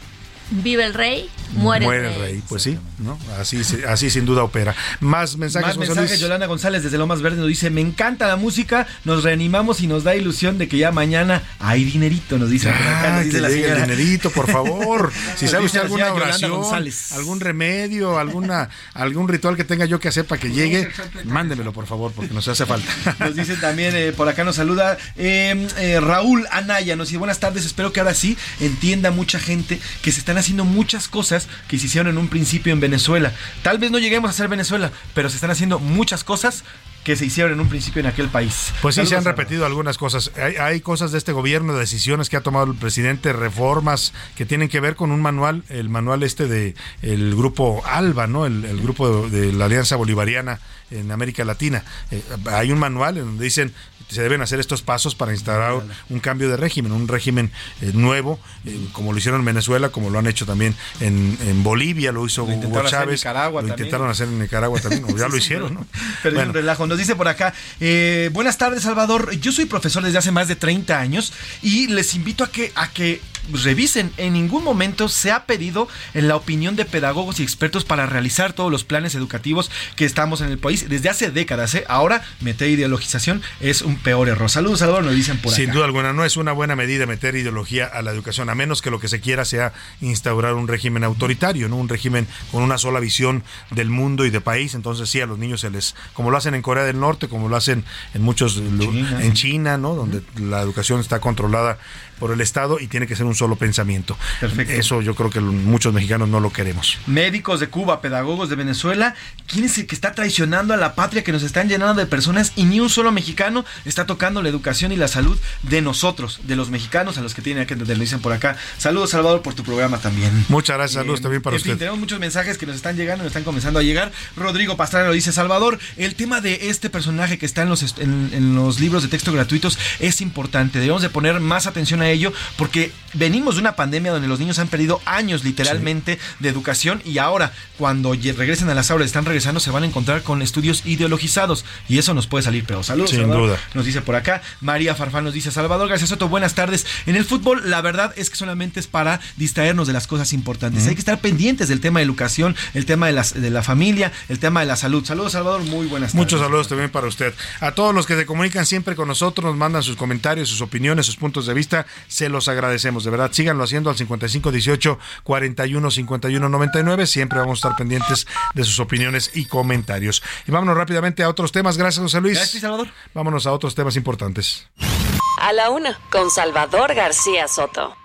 Speaker 24: vive el rey, muere, el rey.
Speaker 3: Pues sí, ¿no? Así, así sin duda opera. Más mensajes,
Speaker 14: Más mensajes? Yolanda González desde Lomas Verde nos dice, me encanta la música, nos reanimamos y nos da ilusión de que ya mañana hay dinerito, nos dice. por acá,
Speaker 3: Ah,
Speaker 14: nos
Speaker 3: que
Speaker 14: dice la
Speaker 3: llegue el dinerito, por favor. Si sabe
Speaker 14: dice
Speaker 3: usted alguna oración,
Speaker 14: González.
Speaker 3: algún remedio, alguna, algún ritual que tenga yo que hacer para que llegue, mándemelo, por favor, porque nos hace falta.
Speaker 14: Nos dicen también, eh, por acá nos saluda eh, eh, Raúl Anaya, nos dice buenas tardes, espero que ahora sí entienda mucha gente que se están haciendo muchas cosas que se hicieron en un principio en Venezuela. Tal vez no lleguemos a ser Venezuela, pero se están haciendo muchas cosas que se hicieron en un principio en aquel país.
Speaker 3: Pues sí, se han repetido algunas cosas. Hay, hay cosas de este gobierno, decisiones que ha tomado el presidente, reformas que tienen que ver con un manual, el manual este de el grupo ALBA, ¿no? El, el grupo de, de la Alianza Bolivariana en América Latina. Eh, hay un manual en donde dicen se deben hacer estos pasos para instalar un cambio de régimen, un régimen eh, nuevo, eh, como lo hicieron en Venezuela, como lo han hecho también en, en Bolivia, lo hizo Hugo Chávez,
Speaker 14: Nicaragua
Speaker 3: lo
Speaker 14: también.
Speaker 3: intentaron hacer en Nicaragua también, o ya lo hicieron, ¿no?
Speaker 14: Pero
Speaker 3: Bueno.
Speaker 14: un relajo. Nos dice por acá, eh, buenas tardes Salvador, yo soy profesor desde hace más de 30 años y les invito a que, a que revisen, en ningún momento se ha pedido en la opinión de pedagogos y expertos para realizar todos los planes educativos que estamos en el país desde hace décadas. ¿eh? Ahora meter ideologización es un peor error. Saludos Salvador, nos dicen por
Speaker 3: Sin
Speaker 14: acá.
Speaker 3: duda alguna, no es una buena medida meter ideología a la educación, a menos que lo que se quiera sea instaurar un régimen autoritario, ¿no? Un régimen con una sola visión del mundo y de país. Entonces sí, a los niños se les, como lo hacen en Corea del Norte, como lo hacen en muchos,
Speaker 14: China,
Speaker 3: en. China, ¿no? Donde la educación está controlada por el Estado y tiene que ser un solo pensamiento.
Speaker 14: Perfecto.
Speaker 3: Eso yo creo que muchos mexicanos no lo queremos.
Speaker 14: Médicos de Cuba, pedagogos de Venezuela, ¿quién es el que está traicionando a la patria que nos están llenando de personas y ni un solo mexicano está tocando la educación y la salud de nosotros, de los mexicanos a los que tienen que entender, lo dicen por acá. Saludos Salvador por tu programa también.
Speaker 3: Muchas gracias, saludos
Speaker 14: Eh,
Speaker 3: también para
Speaker 14: en fin,
Speaker 3: usted.
Speaker 14: tenemos muchos mensajes que nos están llegando, nos están comenzando a llegar. Rodrigo Pastrana lo dice, Salvador, el tema de este personaje que está en los, en los libros de texto gratuitos es importante. Debemos de poner más atención a ello porque venimos de una pandemia donde los niños han perdido años literalmente de educación y ahora cuando regresen a las aulas, están regresando, se van a encontrar con estudios ideologizados y eso nos puede salir peor. Saludos.
Speaker 3: Sin
Speaker 14: Salvador.
Speaker 3: duda.
Speaker 14: Nos dice por acá, María Farfán nos dice, Salvador García Soto, buenas tardes. En el fútbol, la verdad es que solamente es para distraernos de las cosas importantes. Hay que estar pendientes del tema de educación, el tema de, las, de la familia, el tema de la salud. Saludos, Salvador, muy buenas tardes.
Speaker 3: Muchos saludos también para usted. A todos los que se comunican siempre con nosotros, nos mandan sus comentarios, sus opiniones, sus puntos de vista, se los agradecemos, de verdad. Síganlo haciendo al 5518 41 51 99. Siempre vamos a estar pendientes de sus opiniones y comentarios. Y vámonos rápidamente a otros temas. Gracias, José Luis.
Speaker 14: Gracias, Salvador.
Speaker 3: Vámonos a otros temas importantes.
Speaker 4: A la una, con Salvador García Soto.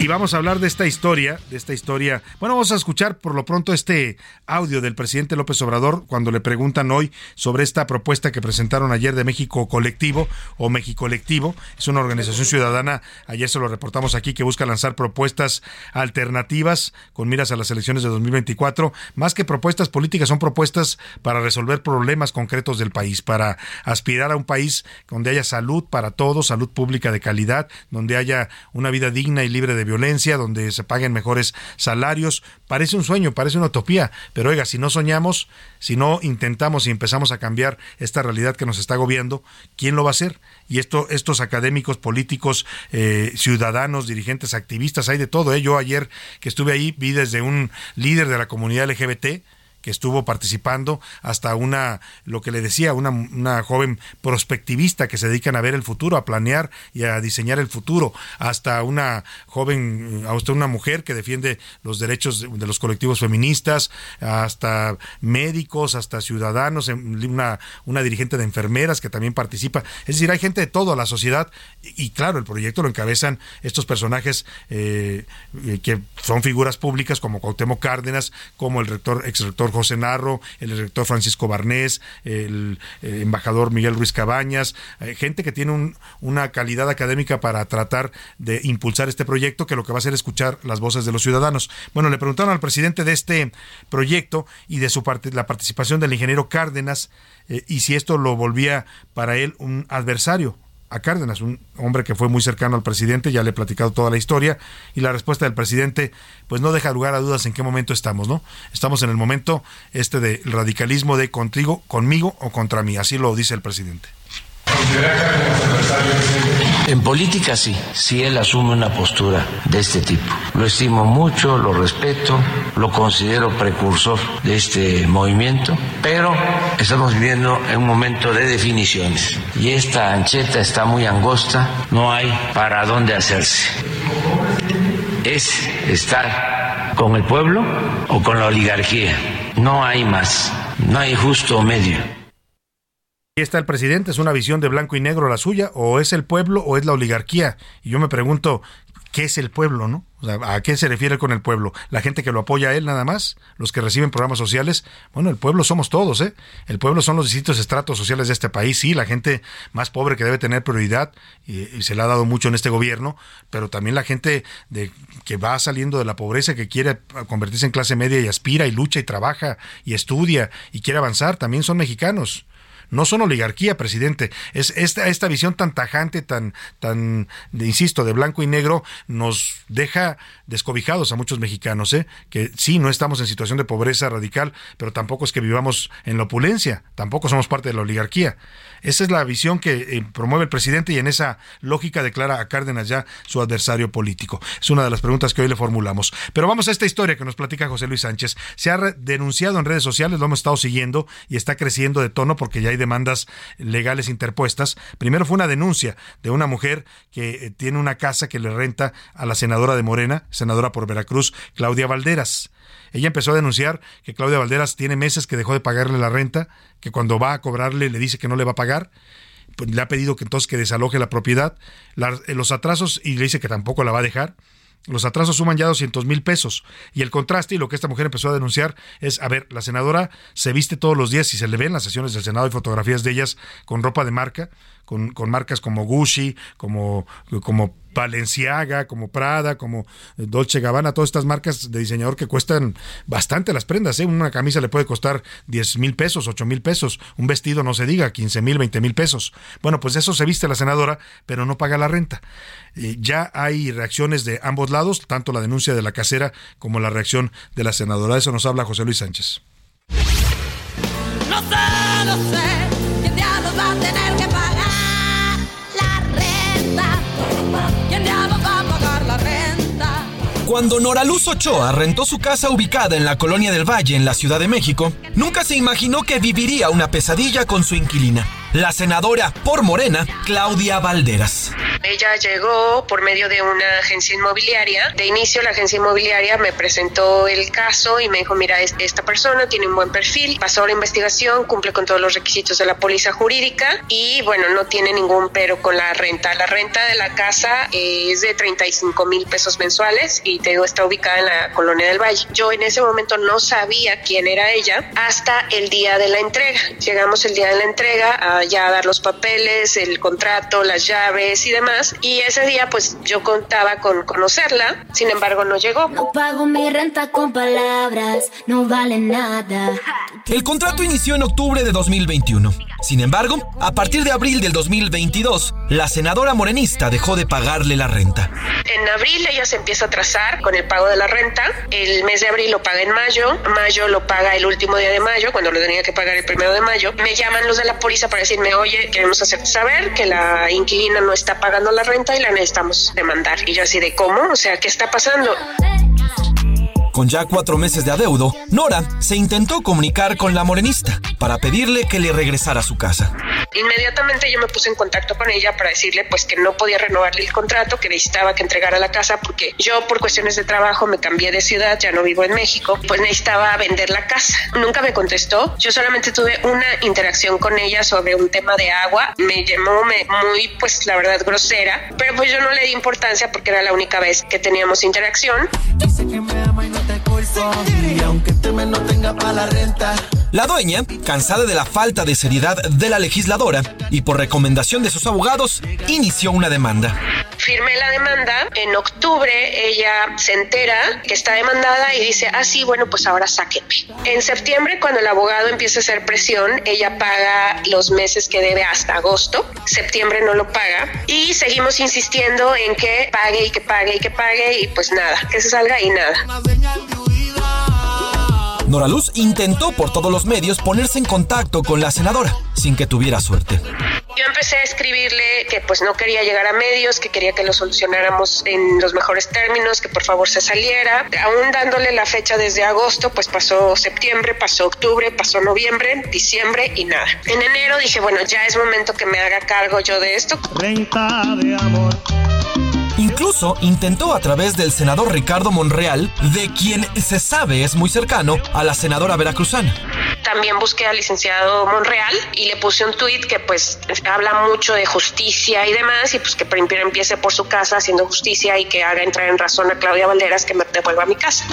Speaker 3: Y vamos a hablar de esta historia, de esta historia. Bueno, vamos a escuchar por lo pronto este audio del presidente López Obrador cuando le preguntan hoy sobre esta propuesta que presentaron ayer de México Colectivo o Mexicolectivo. Es una organización ciudadana, ayer se lo reportamos aquí, que busca lanzar propuestas alternativas con miras a las elecciones de 2024. Más que propuestas políticas, son propuestas para resolver problemas concretos del país, para aspirar a un país donde haya salud para todos, salud pública de calidad, donde haya una vida digna y libre de violencia, donde se paguen mejores salarios. Parece un sueño, parece una utopía, pero oiga, si no soñamos, si no intentamos y empezamos a cambiar esta realidad que nos está agobiando, ¿quién lo va a hacer? Y esto, estos académicos, políticos, eh, ciudadanos, dirigentes, activistas, hay de todo. ¿eh? Yo ayer que estuve ahí vi desde un líder de la comunidad LGBT, estuvo participando hasta una, lo que le decía, una, una joven prospectivista que se dedican a ver el futuro, a planear y a diseñar el futuro, hasta una joven, hasta una mujer que defiende los derechos de, los colectivos feministas, hasta médicos, hasta ciudadanos, em, una, una dirigente de enfermeras que también participa. Es decir, hay gente de toda la sociedad y, y claro, el proyecto lo encabezan estos personajes eh, eh, que son figuras públicas como Cuauhtémoc Cárdenas, como el rector, ex rector José Narro, el rector Francisco Barnés, el, eh, embajador Miguel Ruiz Cabañas, eh, gente que tiene un- una calidad académica para tratar de impulsar este proyecto, que lo que va a hacer es escuchar las voces de los ciudadanos. Bueno, le preguntaron al presidente de este proyecto y de su parte, la participación del ingeniero Cárdenas eh, y si esto lo volvía para él un adversario a Cárdenas, un hombre que fue muy cercano al presidente, ya le he platicado toda la historia, y la respuesta del presidente, pues no deja lugar a dudas en qué momento estamos, ¿no? Estamos en el momento este del radicalismo de contigo, conmigo o contra mí, así lo dice el presidente.
Speaker 25: En política sí, sí él asume una postura de este tipo. Lo estimo mucho, lo respeto, lo considero precursor de este movimiento, pero estamos viviendo en un momento de definiciones y esta ancheta está muy angosta, no hay para dónde hacerse. Es estar con el pueblo o con la oligarquía, no hay más, no hay justo medio.
Speaker 3: Aquí está el presidente, es una visión de blanco y negro la suya, o es el pueblo o es la oligarquía. Y yo me pregunto, ¿qué es el pueblo, no? O sea, ¿a qué se refiere con el pueblo? ¿La gente que lo apoya a él nada más? ¿Los que reciben programas sociales? Bueno, el pueblo somos todos, ¿eh? El pueblo son los distintos estratos sociales de este país, sí, la gente más pobre que debe tener prioridad, y, y se le ha dado mucho en este gobierno, pero también la gente de, que va saliendo de la pobreza, que quiere convertirse en clase media y aspira y lucha y trabaja y estudia y quiere avanzar, también son mexicanos. No son oligarquía, presidente. Es esta, esta visión tan tajante, tan, tan, de, insisto, de blanco y negro, nos deja descobijados a muchos mexicanos, ¿eh? que sí, no estamos en situación de pobreza radical, pero tampoco es que vivamos en la opulencia, tampoco somos parte de la oligarquía. Esa es la visión que eh, promueve el presidente y en esa lógica declara a Cárdenas ya su adversario político. Es una de las preguntas que hoy le formulamos. Pero vamos a esta historia que nos platica José Luis Sánchez. Se ha denunciado en redes sociales, lo hemos estado siguiendo y está creciendo de tono porque ya hay demandas legales interpuestas. Primero fue una denuncia de una mujer que eh, tiene una casa que le renta a la senadora de Morena, senadora por Veracruz, Claudia Valderas. Ella empezó a denunciar que Claudia Valderas tiene meses que dejó de pagarle la renta, que cuando va a cobrarle le dice que no le va a pagar, pues le ha pedido que entonces que desaloje la propiedad, eh, los atrasos y le dice que tampoco la va a dejar. Los atrasos suman ya 200 mil pesos. Y el contraste y lo que esta mujer empezó a denunciar es, a ver, la senadora se viste todos los días y se le ven las sesiones del Senado y fotografías de ellas con ropa de marca, con, con marcas como Gucci, como, como Balenciaga, como Prada, como Dolce Gabbana, todas estas marcas de diseñador que cuestan bastante las prendas. ¿eh? Una camisa le puede costar 10 mil pesos, 8 mil pesos. Un vestido, no se diga, 15 mil, 20 mil pesos. Bueno, pues eso se viste la senadora, pero no paga la renta. ya hay reacciones de ambos lados, tanto la denuncia de la casera como la reacción de la senadora. De eso nos habla José Luis Sánchez.
Speaker 11: No sé, no sé, ¿quién diablos va a tener que pagar
Speaker 26: Cuando Noraluz Ochoa rentó su casa ubicada en la Colonia del Valle, en la Ciudad de México, nunca se imaginó que viviría una pesadilla con su inquilina la senadora por Morena, Claudia Valderas.
Speaker 27: Ella llegó por medio de una agencia inmobiliaria. De inicio la agencia inmobiliaria me presentó el caso y me dijo, mira, esta persona tiene un buen perfil, pasó la investigación, cumple con todos los requisitos de la póliza jurídica y bueno, no tiene ningún pero con la renta. La renta de la casa es de 35 mil pesos mensuales y te digo, está ubicada en la colonia del Valle. Yo en ese momento no sabía quién era ella hasta el día de la entrega. Llegamos el día de la entrega a ya dar los papeles, el contrato, las llaves y demás. Y ese día pues yo contaba con conocerla, sin embargo no llegó.
Speaker 11: No pago mi renta con palabras, no vale nada.
Speaker 26: El contrato inició en octubre de 2021. Sin embargo, a partir de abril del 2022, la senadora morenista dejó de pagarle la renta.
Speaker 27: En abril ella se empieza a trazar con el pago de la renta. El mes de abril lo paga en mayo. Mayo lo paga el último día de mayo, cuando lo tenía que pagar el primero de mayo. Me llaman los de la policía para decirme, oye, queremos hacer saber que la inquilina no está pagando la renta y la necesitamos demandar. Y yo así de, ¿cómo? O sea, ¿qué está pasando?
Speaker 26: Con ya cuatro meses de adeudo, Nora se intentó comunicar con la morenista para pedirle que le regresara a su casa.
Speaker 27: Inmediatamente yo me puse en contacto con ella para decirle pues que no podía renovarle el contrato, que necesitaba que entregara la casa porque yo por cuestiones de trabajo me cambié de ciudad, ya no vivo en México, pues necesitaba vender la casa. Nunca me contestó, yo solamente tuve una interacción con ella sobre un tema de agua, me llamó muy pues la verdad grosera, pero pues yo no le di importancia porque era la única vez que teníamos interacción.
Speaker 26: La dueña, cansada de la falta de seriedad de la legisladora y por recomendación de sus abogados, inició una demanda.
Speaker 27: Firmé la demanda, en octubre ella se entera que está demandada y dice, ah, sí, bueno, pues ahora sáquenme. En septiembre, cuando el abogado empieza a hacer presión, ella paga los meses que debe hasta agosto, septiembre no lo paga y seguimos insistiendo en que pague y que pague y que pague y pues nada, que se salga y nada.
Speaker 26: Noraluz intentó por todos los medios ponerse en contacto con la senadora, sin que tuviera suerte.
Speaker 27: Yo empecé a escribirle que pues no quería llegar a medios, que quería que lo solucionáramos en los mejores términos, que por favor se saliera. Aún dándole la fecha desde agosto, pues pasó septiembre, pasó octubre, pasó noviembre, diciembre y nada. En enero dije, bueno, ya es momento que me haga cargo yo de esto.
Speaker 26: Renta de amor. Incluso intentó a través del senador Ricardo Monreal, de quien se sabe es muy cercano a la senadora veracruzana.
Speaker 27: También busqué al licenciado Monreal y le puse un tuit que pues habla mucho de justicia y demás y pues que primero empiece por su casa haciendo justicia y que haga entrar en razón a Claudia Valderas que me devuelva a mi casa.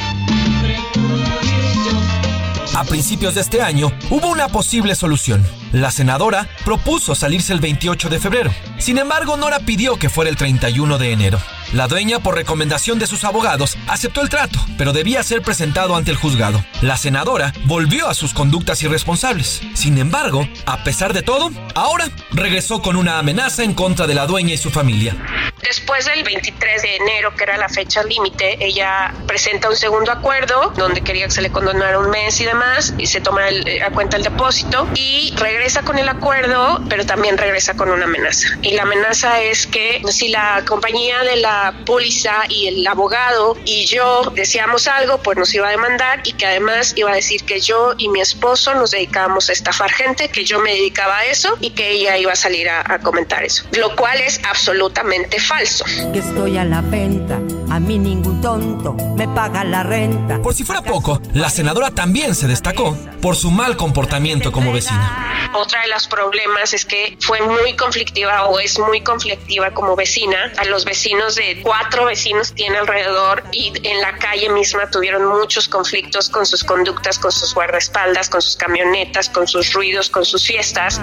Speaker 26: A principios de este año hubo una posible solución. La senadora propuso salirse el 28 de febrero. Sin embargo, Nora pidió que fuera el 31 de enero. La dueña, por recomendación de sus abogados, aceptó el trato, pero debía ser presentado ante el juzgado. La senadora volvió a sus conductas irresponsables. Sin embargo, a pesar de todo, ahora regresó con una amenaza en contra de la dueña y su familia.
Speaker 27: Después del 23 de enero, que era la fecha límite, ella presenta un segundo acuerdo donde quería que se le condonara un mes y demás, y se toma el- a cuenta el depósito y regresa con el acuerdo, pero también regresa con una amenaza. Y la amenaza es que si la compañía de la póliza y el abogado y yo decíamos algo, pues nos iba a demandar y que además iba a decir que yo y mi esposo nos dedicábamos a estafar gente, que yo me dedicaba a eso y que ella iba a salir a, a comentar eso, lo cual es absolutamente falso.
Speaker 28: que estoy a la venta. A mí ningún tonto me paga la renta.
Speaker 26: Por si fuera poco, la senadora también se destacó por su mal comportamiento como vecina.
Speaker 27: Otra de los problemas es que fue muy conflictiva o es muy conflictiva como vecina. A los vecinos de cuatro vecinos tiene alrededor y en la calle misma tuvieron muchos conflictos con sus conductas, con sus guardaespaldas, con sus camionetas, con sus ruidos, con sus fiestas.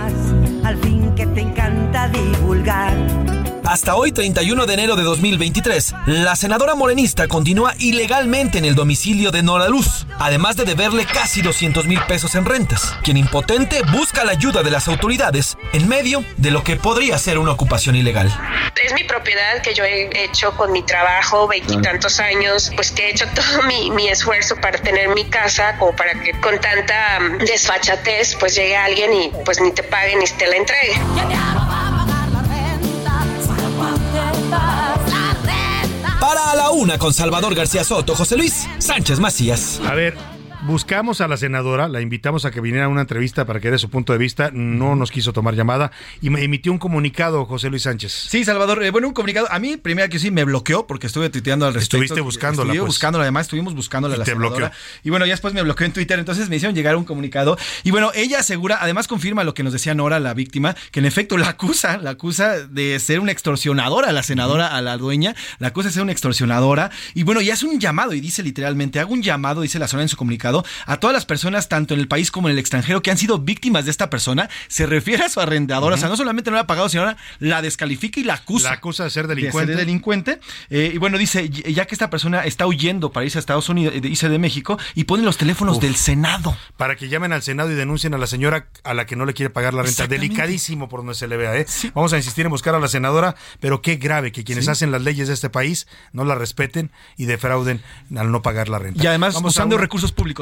Speaker 28: Al fin que te encanta divulgar.
Speaker 26: Hasta hoy, 31 de enero de 2023, la senadora morenista continúa ilegalmente en el domicilio de Nora Luz, además de deberle casi 200 mil pesos en rentas, quien impotente busca la ayuda de las autoridades en medio de lo que podría ser una ocupación ilegal.
Speaker 27: Es mi propiedad que yo he hecho con mi trabajo, veintitantos años, pues que he hecho todo mi, mi esfuerzo para tener mi casa, como para que con tanta mm, desfachatez, pues llegue alguien y pues ni te pague ni te la entregue.
Speaker 26: Para a la una con Salvador García Soto, José Luis Sánchez Macías.
Speaker 3: A ver, buscamos a la senadora, la invitamos a que viniera a una entrevista para que dé su punto de vista, no nos quiso tomar llamada y me emitió un comunicado José Luis Sánchez.
Speaker 14: Sí, Salvador. eh, bueno, un comunicado. A mí, primero que sí, me bloqueó porque estuve tuiteando al respecto.
Speaker 3: Estuviste buscándola,
Speaker 14: Estuve
Speaker 3: pues.
Speaker 14: buscándola, además estuvimos buscándola
Speaker 3: Y
Speaker 14: la
Speaker 3: te
Speaker 14: senadora.
Speaker 3: bloqueó.
Speaker 14: Y bueno, ya después me bloqueó en Twitter, entonces me hicieron llegar un comunicado. Y bueno, ella asegura, además confirma lo que nos decía Nora, la víctima, que en efecto la acusa, la acusa de ser una extorsionadora, a la senadora, a la dueña, la acusa de ser una extorsionadora. Y bueno, ya hace un llamado, y dice literalmente, hago un llamado, dice la zona en su comunicado, a todas las personas, tanto en el país como en el extranjero, que han sido víctimas de esta persona. Se refiere a su arrendadora, o sea, no solamente no la ha pagado, sino ahora la descalifica y la acusa.
Speaker 3: La acusa de ser
Speaker 14: de
Speaker 3: delincuente.
Speaker 14: ser delincuente. Eh, y bueno, dice, ya que esta persona está huyendo para irse a Estados Unidos, eh, irse de México, y pone los teléfonos
Speaker 3: Uf.
Speaker 14: del Senado.
Speaker 3: Para que llamen al Senado y denuncien a la señora a la que no le quiere pagar la renta. Delicadísimo por donde se le vea, ¿eh? Vamos a insistir en buscar a la senadora, pero qué grave que quienes
Speaker 14: Sí.
Speaker 3: hacen las leyes de este país no la respeten y defrauden al no pagar la renta.
Speaker 14: Y además
Speaker 3: Vamos
Speaker 14: usando
Speaker 3: una-
Speaker 14: recursos públicos.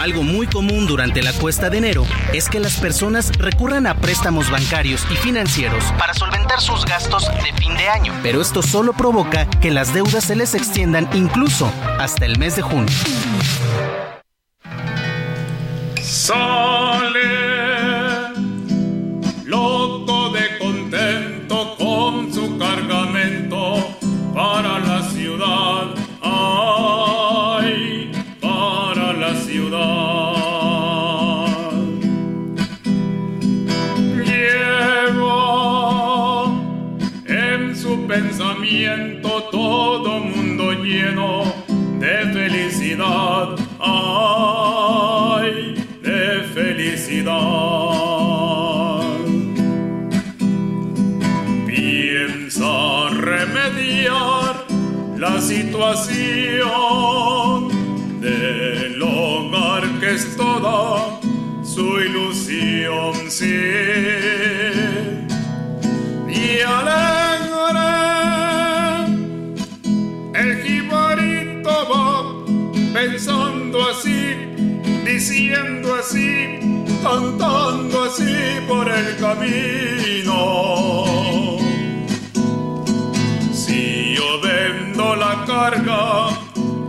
Speaker 23: Algo muy común durante la cuesta de enero es que las personas recurran a préstamos bancarios y financieros para solventar sus gastos de fin de año. Pero esto solo provoca que las deudas se les extiendan incluso hasta el mes de junio.
Speaker 29: Sale ciudad. Lleva en su pensamiento todo mundo lleno de felicidad. Por el camino. Si yo vendo la carga,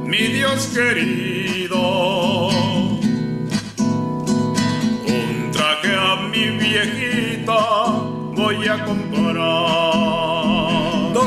Speaker 29: mi Dios querido, un traje a mi viejita voy a comprar.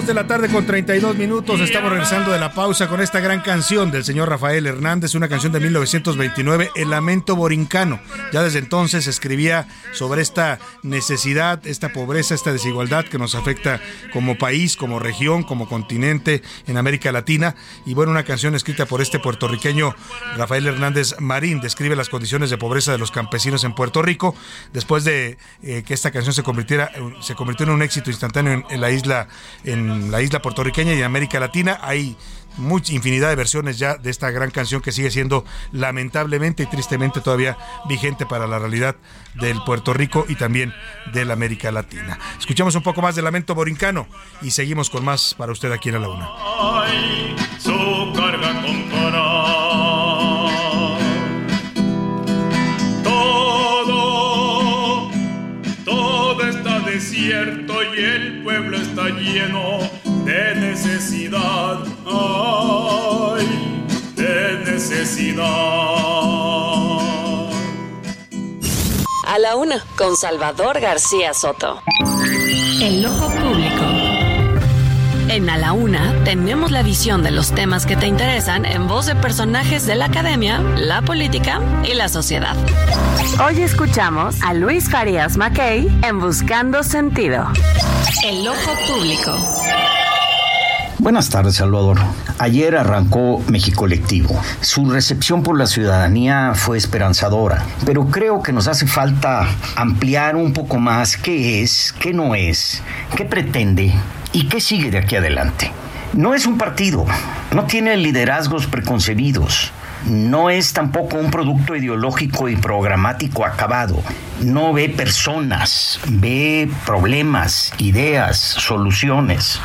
Speaker 3: 2 de la tarde con 32 minutos. Estamos regresando de la pausa con esta gran canción del señor Rafael Hernández, una canción de 1929, El Lamento Borincano. Ya desde entonces escribía sobre esta necesidad, esta pobreza, esta desigualdad que nos afecta como país, como región, como continente en América Latina. Y bueno, una canción escrita por este puertorriqueño Rafael Hernández Marín describe las condiciones de pobreza de los campesinos en Puerto Rico después de eh, que esta canción se convirtiera se convirtió en un éxito instantáneo en, en la isla en la isla puertorriqueña y en América Latina. Hay mucha infinidad de versiones ya de esta gran canción que sigue siendo lamentablemente y tristemente todavía vigente para la realidad del Puerto Rico y también de la América Latina. Escuchamos un poco más de Lamento Borincano y seguimos con más para usted aquí en la Una.
Speaker 29: Ay, su carga. Todo, todo está desierto y el pueblo está lleno de necesidad. Ay, de necesidad.
Speaker 4: A la una, con Salvador García Soto. El ojo público. En A la Una tenemos la visión de los temas que te interesan en voz de personajes de la academia, la política y la sociedad. Hoy escuchamos a Luis Farías Mackey en Buscando Sentido. El ojo público.
Speaker 30: Buenas tardes, Salvador. Ayer arrancó México Colectivo. Su recepción por la ciudadanía fue esperanzadora, pero creo que nos hace falta ampliar un poco más qué es, qué no es, qué pretende y qué sigue de aquí adelante. No es un partido, no tiene liderazgos preconcebidos, no es tampoco un producto ideológico y programático acabado. No ve personas, ve problemas, ideas, soluciones.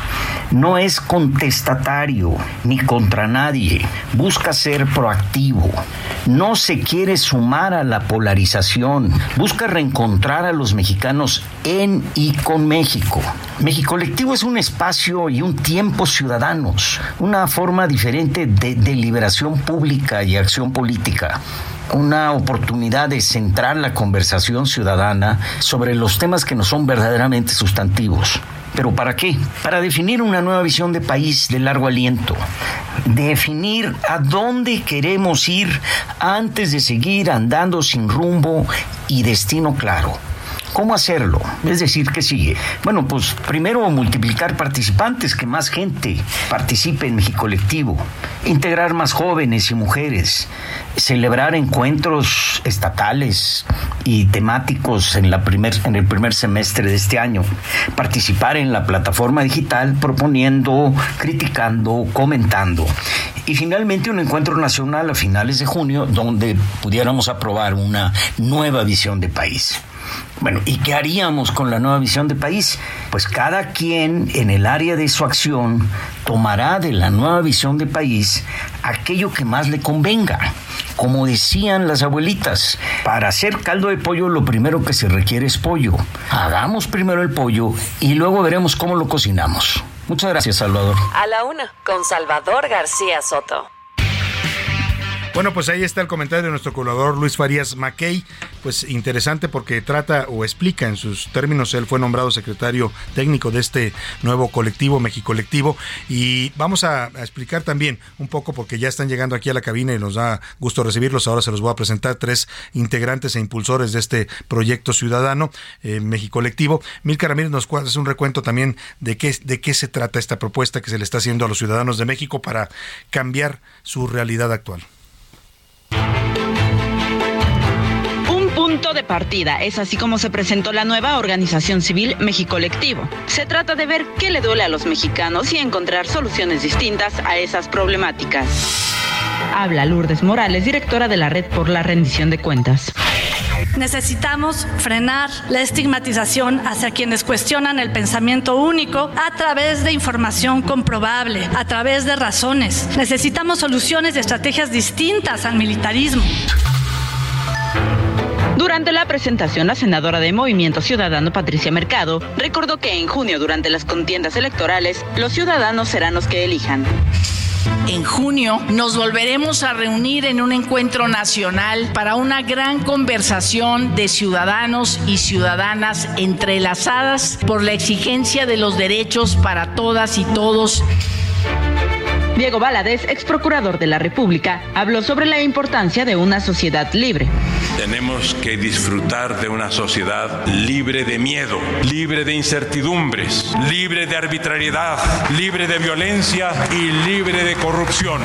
Speaker 30: No es contestatario ni contra nadie. Busca ser proactivo. No se quiere sumar a la polarización. Busca reencontrar a los mexicanos en y con México. México Colectivo es un espacio y un tiempo ciudadanos, una forma diferente de deliberación pública y acción política una oportunidad de centrar la conversación ciudadana sobre los temas que nos son verdaderamente sustantivos. ¿Pero para qué? Para definir una nueva visión de país de largo aliento. Definir a dónde queremos ir antes de seguir andando sin rumbo y destino claro. ¿Cómo hacerlo? Es decir, ¿qué sigue? Bueno, pues primero multiplicar participantes, que más gente participe en México Colectivo, integrar más jóvenes y mujeres, celebrar encuentros estatales y temáticos en, la primer, en el primer semestre de este año, participar en la plataforma digital proponiendo, criticando, comentando y finalmente un encuentro nacional a finales de junio donde pudiéramos aprobar una nueva visión de país. Bueno, ¿y qué haríamos con la nueva visión de país? Pues cada quien en el área de su acción tomará de la nueva visión de país aquello que más le convenga. Como decían las abuelitas, para hacer caldo de pollo lo primero que se requiere es pollo. Hagamos primero el pollo y luego veremos cómo lo cocinamos. Muchas gracias, Salvador.
Speaker 4: A la una, con Salvador García Soto.
Speaker 3: Bueno, pues ahí está el comentario de nuestro colaborador Luis Farías Mackey. Pues interesante porque trata o explica en sus términos, él fue nombrado secretario técnico de este nuevo colectivo, Mexicolectivo, y vamos a, explicar también un poco porque ya están llegando aquí a la cabina y nos da gusto recibirlos. Ahora se los voy a presentar tres integrantes e impulsores de este proyecto ciudadano, eh, Mexicolectivo. Milka Ramírez nos hace un recuento también de qué, de qué se trata esta propuesta que se le está haciendo a los ciudadanos de México para cambiar su realidad actual.
Speaker 13: Punto de partida. Es así como se presentó la nueva organización civil Mexicolectivo. Se trata de ver qué le duele a los mexicanos y encontrar soluciones distintas a esas problemáticas. Habla Lourdes Morales, directora de la Red por la Rendición de Cuentas.
Speaker 31: Necesitamos frenar la estigmatización hacia quienes cuestionan el pensamiento único a través de información comprobable, a través de razones. Necesitamos soluciones y estrategias distintas al militarismo.
Speaker 13: Durante la presentación, la senadora de Movimiento Ciudadano, Patricia Mercado, recordó que en junio, durante las contiendas electorales, los ciudadanos serán los que elijan.
Speaker 32: En junio nos volveremos a reunir en un encuentro nacional para una gran conversación de ciudadanos y ciudadanas entrelazadas por la exigencia de los derechos para todas y todos
Speaker 13: Diego Valadez, ex procurador de la República, habló sobre la importancia de una sociedad libre.
Speaker 33: Tenemos que disfrutar de una sociedad libre de miedo, libre de incertidumbres, libre de arbitrariedad, libre de violencia y libre de corrupción.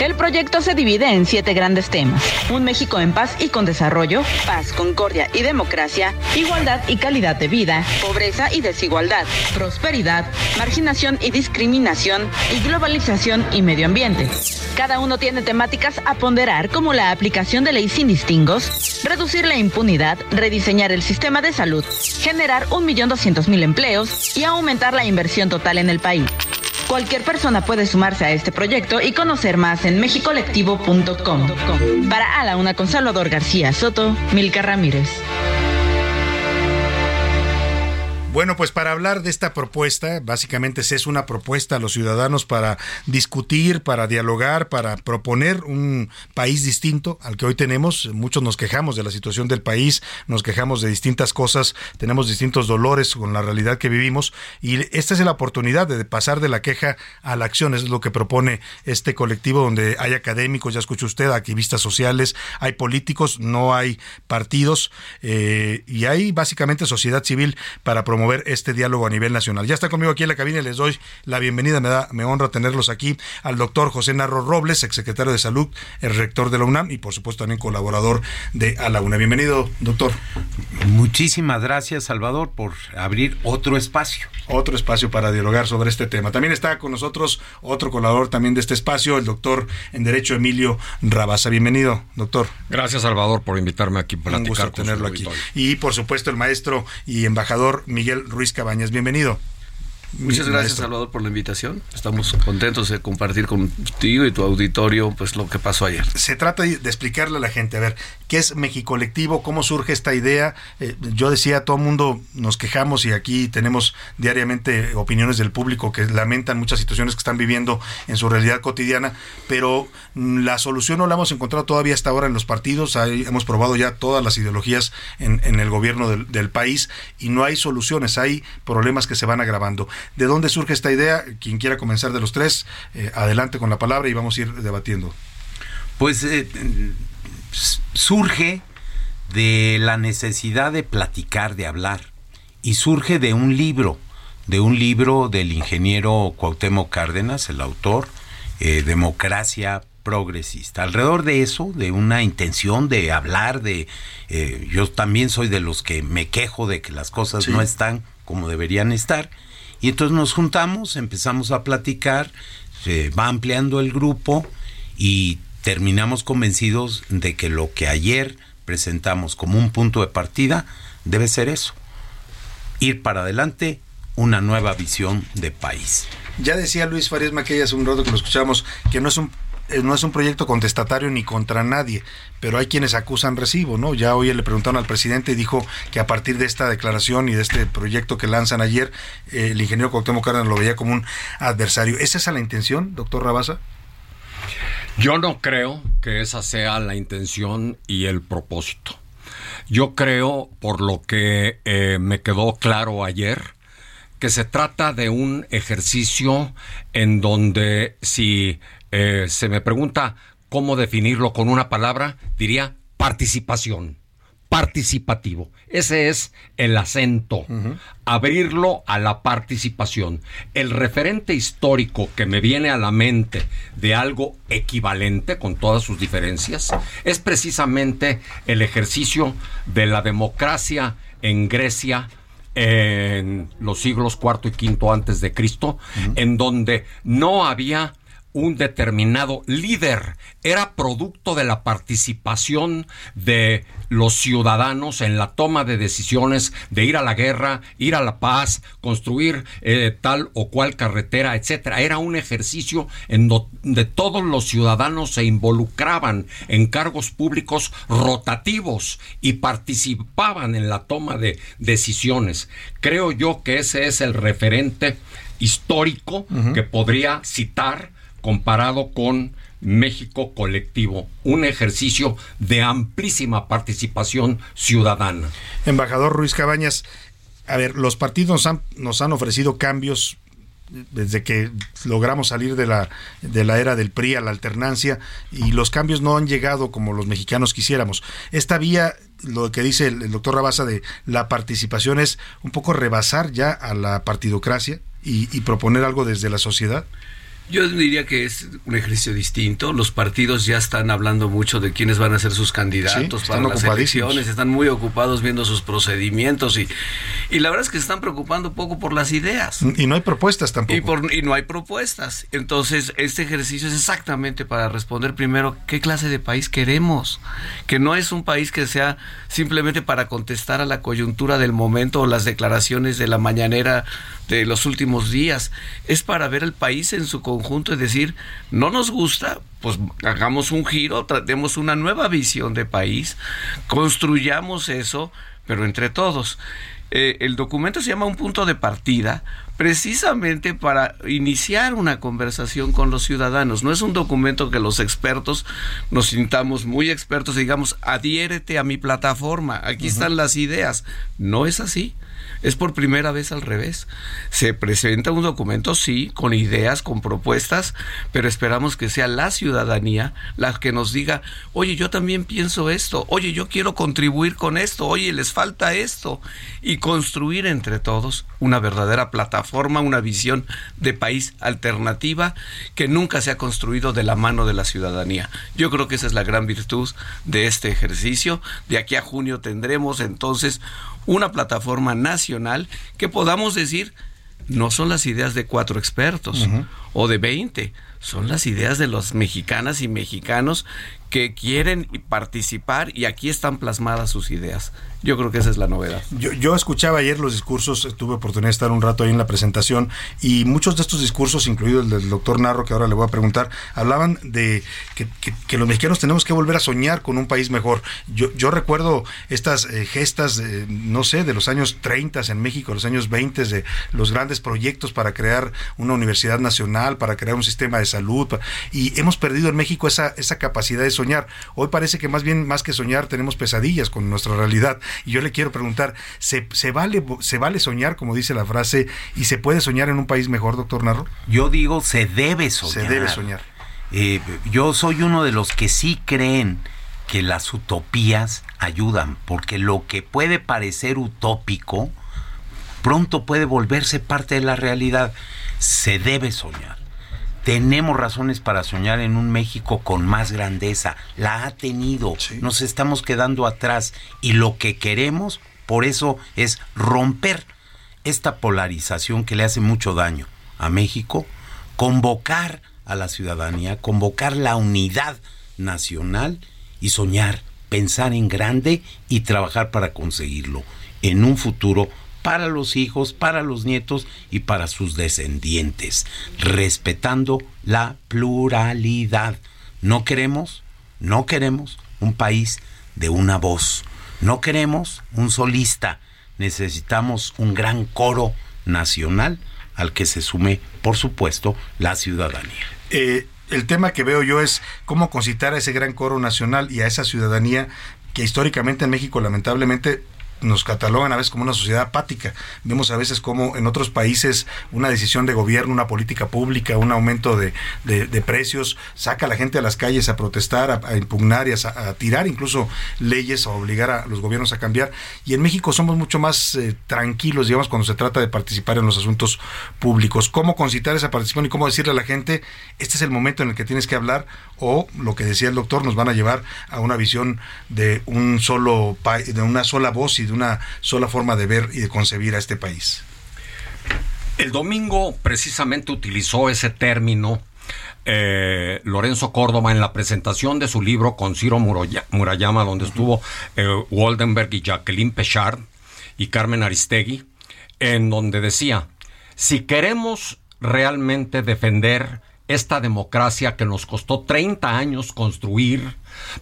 Speaker 13: El proyecto se divide en siete grandes temas. Un México en paz y con desarrollo, paz, concordia y democracia, igualdad y calidad de vida, pobreza y desigualdad, prosperidad, marginación y discriminación y globalización y medio ambiente. Cada uno tiene temáticas a ponderar como la aplicación de ley sin distingos, reducir la impunidad, rediseñar el sistema de salud, generar 1.200.000 empleos y aumentar la inversión total en el país. Cualquier persona puede sumarse a este proyecto y conocer más en mexicolectivo.com. Para A la Una con Salvador García Soto, Milka Ramírez.
Speaker 3: Bueno, pues para hablar de esta propuesta, básicamente es una propuesta a los ciudadanos para discutir, para dialogar, para proponer un país distinto al que hoy tenemos. Muchos nos quejamos de la situación del país, nos quejamos de distintas cosas, tenemos distintos dolores con la realidad que vivimos y esta es la oportunidad de pasar de la queja a la acción, es lo que propone este colectivo donde hay académicos, ya escuchó usted, activistas sociales, hay políticos, no hay partidos eh, y hay básicamente sociedad civil para promover este diálogo a nivel nacional. Ya está conmigo aquí en la cabina y les doy la bienvenida. Me da, me honra tenerlos aquí al doctor José Narro Robles, exsecretario de Salud, el rector de la UNAM y por supuesto también colaborador de A la UNA. Bienvenido, doctor.
Speaker 34: Muchísimas gracias, Salvador, por abrir otro espacio.
Speaker 3: Otro espacio para dialogar sobre este tema. También está con nosotros otro colaborador también de este espacio, el doctor en Derecho Emilio Rabasa. Bienvenido, doctor.
Speaker 35: Gracias, Salvador, por invitarme aquí para platicar.
Speaker 3: Un gusto tenerlo aquí. Y por supuesto el maestro y embajador Miguel Ruiz Cabañas. Bienvenido.
Speaker 36: Muchas gracias, Salvador, por la invitación. Estamos contentos de compartir contigo y tu auditorio pues lo que pasó ayer.
Speaker 3: Se trata de explicarle a la gente, a ver, ¿qué es México Colectivo? ¿Cómo surge esta idea? Eh, yo decía, todo el mundo nos quejamos y aquí tenemos diariamente opiniones del público que lamentan muchas situaciones que están viviendo en su realidad cotidiana, pero la solución no la hemos encontrado todavía hasta ahora en los partidos. hemos probado ya todas las ideologías en, el gobierno del, del país y no hay soluciones, hay problemas que se van agravando. ¿De dónde surge esta idea? Quien quiera comenzar de los tres, eh, adelante con la palabra y vamos a ir debatiendo.
Speaker 34: Pues eh, surge de la necesidad de platicar, de hablar, y surge de un libro, de un libro del ingeniero Cuauhtémoc Cárdenas, el autor, eh, Democracia progresista. Alrededor de eso, de una intención de hablar, de yo también soy de los que me quejo de que las cosas no están como deberían estar, y entonces nos juntamos, empezamos a platicar, se va ampliando el grupo y terminamos convencidos de que lo que ayer presentamos como un punto de partida debe ser eso, ir para adelante una nueva visión de país.
Speaker 3: Ya decía Luis Farías Maquilla hace un rato que lo escuchamos, que no es un no es un proyecto contestatario ni contra nadie, pero hay quienes acusan recibo, ¿no? Ya hoy le preguntaron al presidente y dijo que a partir de esta declaración y de este proyecto que lanzan ayer, eh, el ingeniero Cuauhtémoc Cárdenas lo veía como un adversario. ¿Es esa la intención, doctor Rabasa?
Speaker 35: Yo no creo que esa sea la intención y el propósito. Yo creo, por lo que eh, me quedó claro ayer, que se trata de un ejercicio en donde si eh, se me pregunta cómo definirlo con una palabra, diría participación, participativo. Ese es el acento, abrirlo a la participación. El referente histórico que me viene a la mente de algo equivalente con todas sus diferencias es precisamente el ejercicio de la democracia en Grecia en los siglos cuarto y quinto antes de Cristo, en donde no había un determinado líder, era producto de la participación de los ciudadanos en la toma de decisiones de ir a la guerra, ir a la paz, construir eh, tal o cual carretera, etcétera. Era un ejercicio en donde todos los ciudadanos se involucraban en cargos públicos rotativos y participaban en la toma de decisiones. Creo yo que ese es el referente histórico que podría citar comparado con México Colectivo, un ejercicio de amplísima participación ciudadana.
Speaker 3: Embajador Ruiz Cabañas, a ver, los partidos han, nos han ofrecido cambios desde que logramos salir de la, de la era del PRI a la alternancia y los cambios no han llegado como los mexicanos quisiéramos. Esta vía, lo que dice el, el doctor Rabasa de la participación es un poco rebasar ya a la partidocracia y, proponer algo desde la sociedad?
Speaker 36: Yo diría que es un ejercicio distinto. Los partidos ya están hablando mucho de quiénes van a ser sus candidatos para las elecciones. Están muy ocupados viendo sus procedimientos y, y la verdad es que se están preocupando poco por las ideas.
Speaker 3: Y no hay propuestas tampoco.
Speaker 36: Y, por, y no hay propuestas. Entonces, este ejercicio es exactamente para responder primero qué clase de país queremos. Que no es un país que sea simplemente para contestar a la coyuntura del momento o las declaraciones de la mañanera de los últimos días. Es para ver el país en su conjunto y decir, no nos gusta, pues hagamos un giro, tratemos una nueva visión de país, construyamos eso, pero entre todos. Eh, el documento se llama un punto de partida precisamente para iniciar una conversación con los ciudadanos. No es un documento que los expertos nos sintamos muy expertos y digamos, adhiérete a mi plataforma, aquí están las ideas. No es así. Es por primera vez al revés. Se presenta un documento, sí, con ideas, con propuestas, pero esperamos que sea la ciudadanía la que nos diga, oye, yo también pienso esto, oye, yo quiero contribuir con esto, oye, les falta esto, y construir entre todos una verdadera plataforma, una visión de país alternativa que nunca se ha construido de la mano de la ciudadanía. Yo creo que esa es la gran virtud de este ejercicio. De aquí a junio tendremos entonces una plataforma nacional que podamos decir, no son las ideas de cuatro expertos o de veinte, son las ideas de los mexicanas y mexicanos que quieren participar y aquí están plasmadas sus ideas. Yo creo que esa es la novedad.
Speaker 3: Yo, escuchaba ayer los discursos, tuve oportunidad de estar un rato ahí en la presentación y muchos de estos discursos, incluido el del doctor Narro, que ahora le voy a preguntar, hablaban de que, los mexicanos tenemos que volver a soñar con un país mejor. Yo, yo recuerdo estas eh, gestas, no sé, de los años 30 en México, los años 20, de los grandes proyectos para crear una universidad nacional, para crear un sistema de salud, y hemos perdido en México esa, esa capacidad de soñar. Hoy parece que más bien, más que soñar, tenemos pesadillas con nuestra realidad. Y yo le quiero preguntar, ¿se, se, vale, ¿se vale soñar, como dice la frase, y se puede soñar en un país mejor, doctor Narro?
Speaker 34: Yo digo, se debe soñar.
Speaker 3: Se debe soñar.
Speaker 34: Eh, yo soy uno de los que sí creen que las utopías ayudan, porque lo que puede parecer utópico, pronto puede volverse parte de la realidad. Se debe soñar tenemos razones para soñar en un México con más grandeza. La ha tenido. Nos estamos quedando atrás. Y lo que queremos, por eso, es romper esta polarización que le hace mucho daño a México, convocar a la ciudadanía, convocar la unidad nacional y soñar, pensar en grande y trabajar para conseguirlo en un futuro para los hijos, para los nietos y para sus descendientes, respetando la pluralidad. No queremos, no queremos un país de una voz. No queremos un solista. Necesitamos un gran coro nacional al que se sume, por supuesto, la ciudadanía.
Speaker 3: Eh, el tema que veo yo es cómo concitar a ese gran coro nacional y a esa ciudadanía que históricamente en México lamentablemente nos catalogan a veces como una sociedad apática. Vemos a veces como en otros países una decisión de gobierno, una política pública, un aumento de, precios, saca a la gente a las calles a protestar, a, impugnar y a, tirar incluso leyes, a obligar a los gobiernos a cambiar. Y en México somos mucho más eh, tranquilos, digamos, cuando se trata de participar en los asuntos públicos. ¿Cómo concitar esa participación y cómo decirle a la gente, este es el momento en el que tienes que hablar? O lo que decía el doctor, nos van a llevar a una visión de un solo de una sola voz y de una sola forma de ver y de concebir a este país.
Speaker 35: El domingo precisamente utilizó ese término eh, Lorenzo Córdoba en la presentación de su libro con Ciro Murayama, donde estuvo eh, Waldenberg y Jacqueline Pechard y Carmen Aristegui, en donde decía, si queremos realmente defender esta democracia que nos costó 30 años construir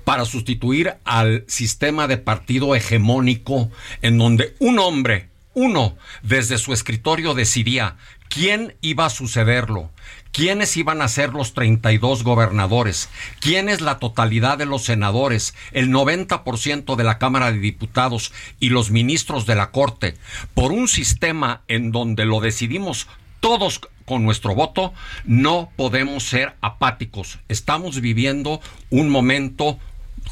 Speaker 35: para sustituir al sistema de partido hegemónico en donde un hombre, uno, desde su escritorio decidía quién iba a sucederlo, quiénes iban a ser los 32 gobernadores, quién es la totalidad de los senadores, el 90% de la Cámara de Diputados y los ministros de la Corte, por un sistema en donde lo decidimos todos con nuestro voto, no podemos ser apáticos. Estamos viviendo un momento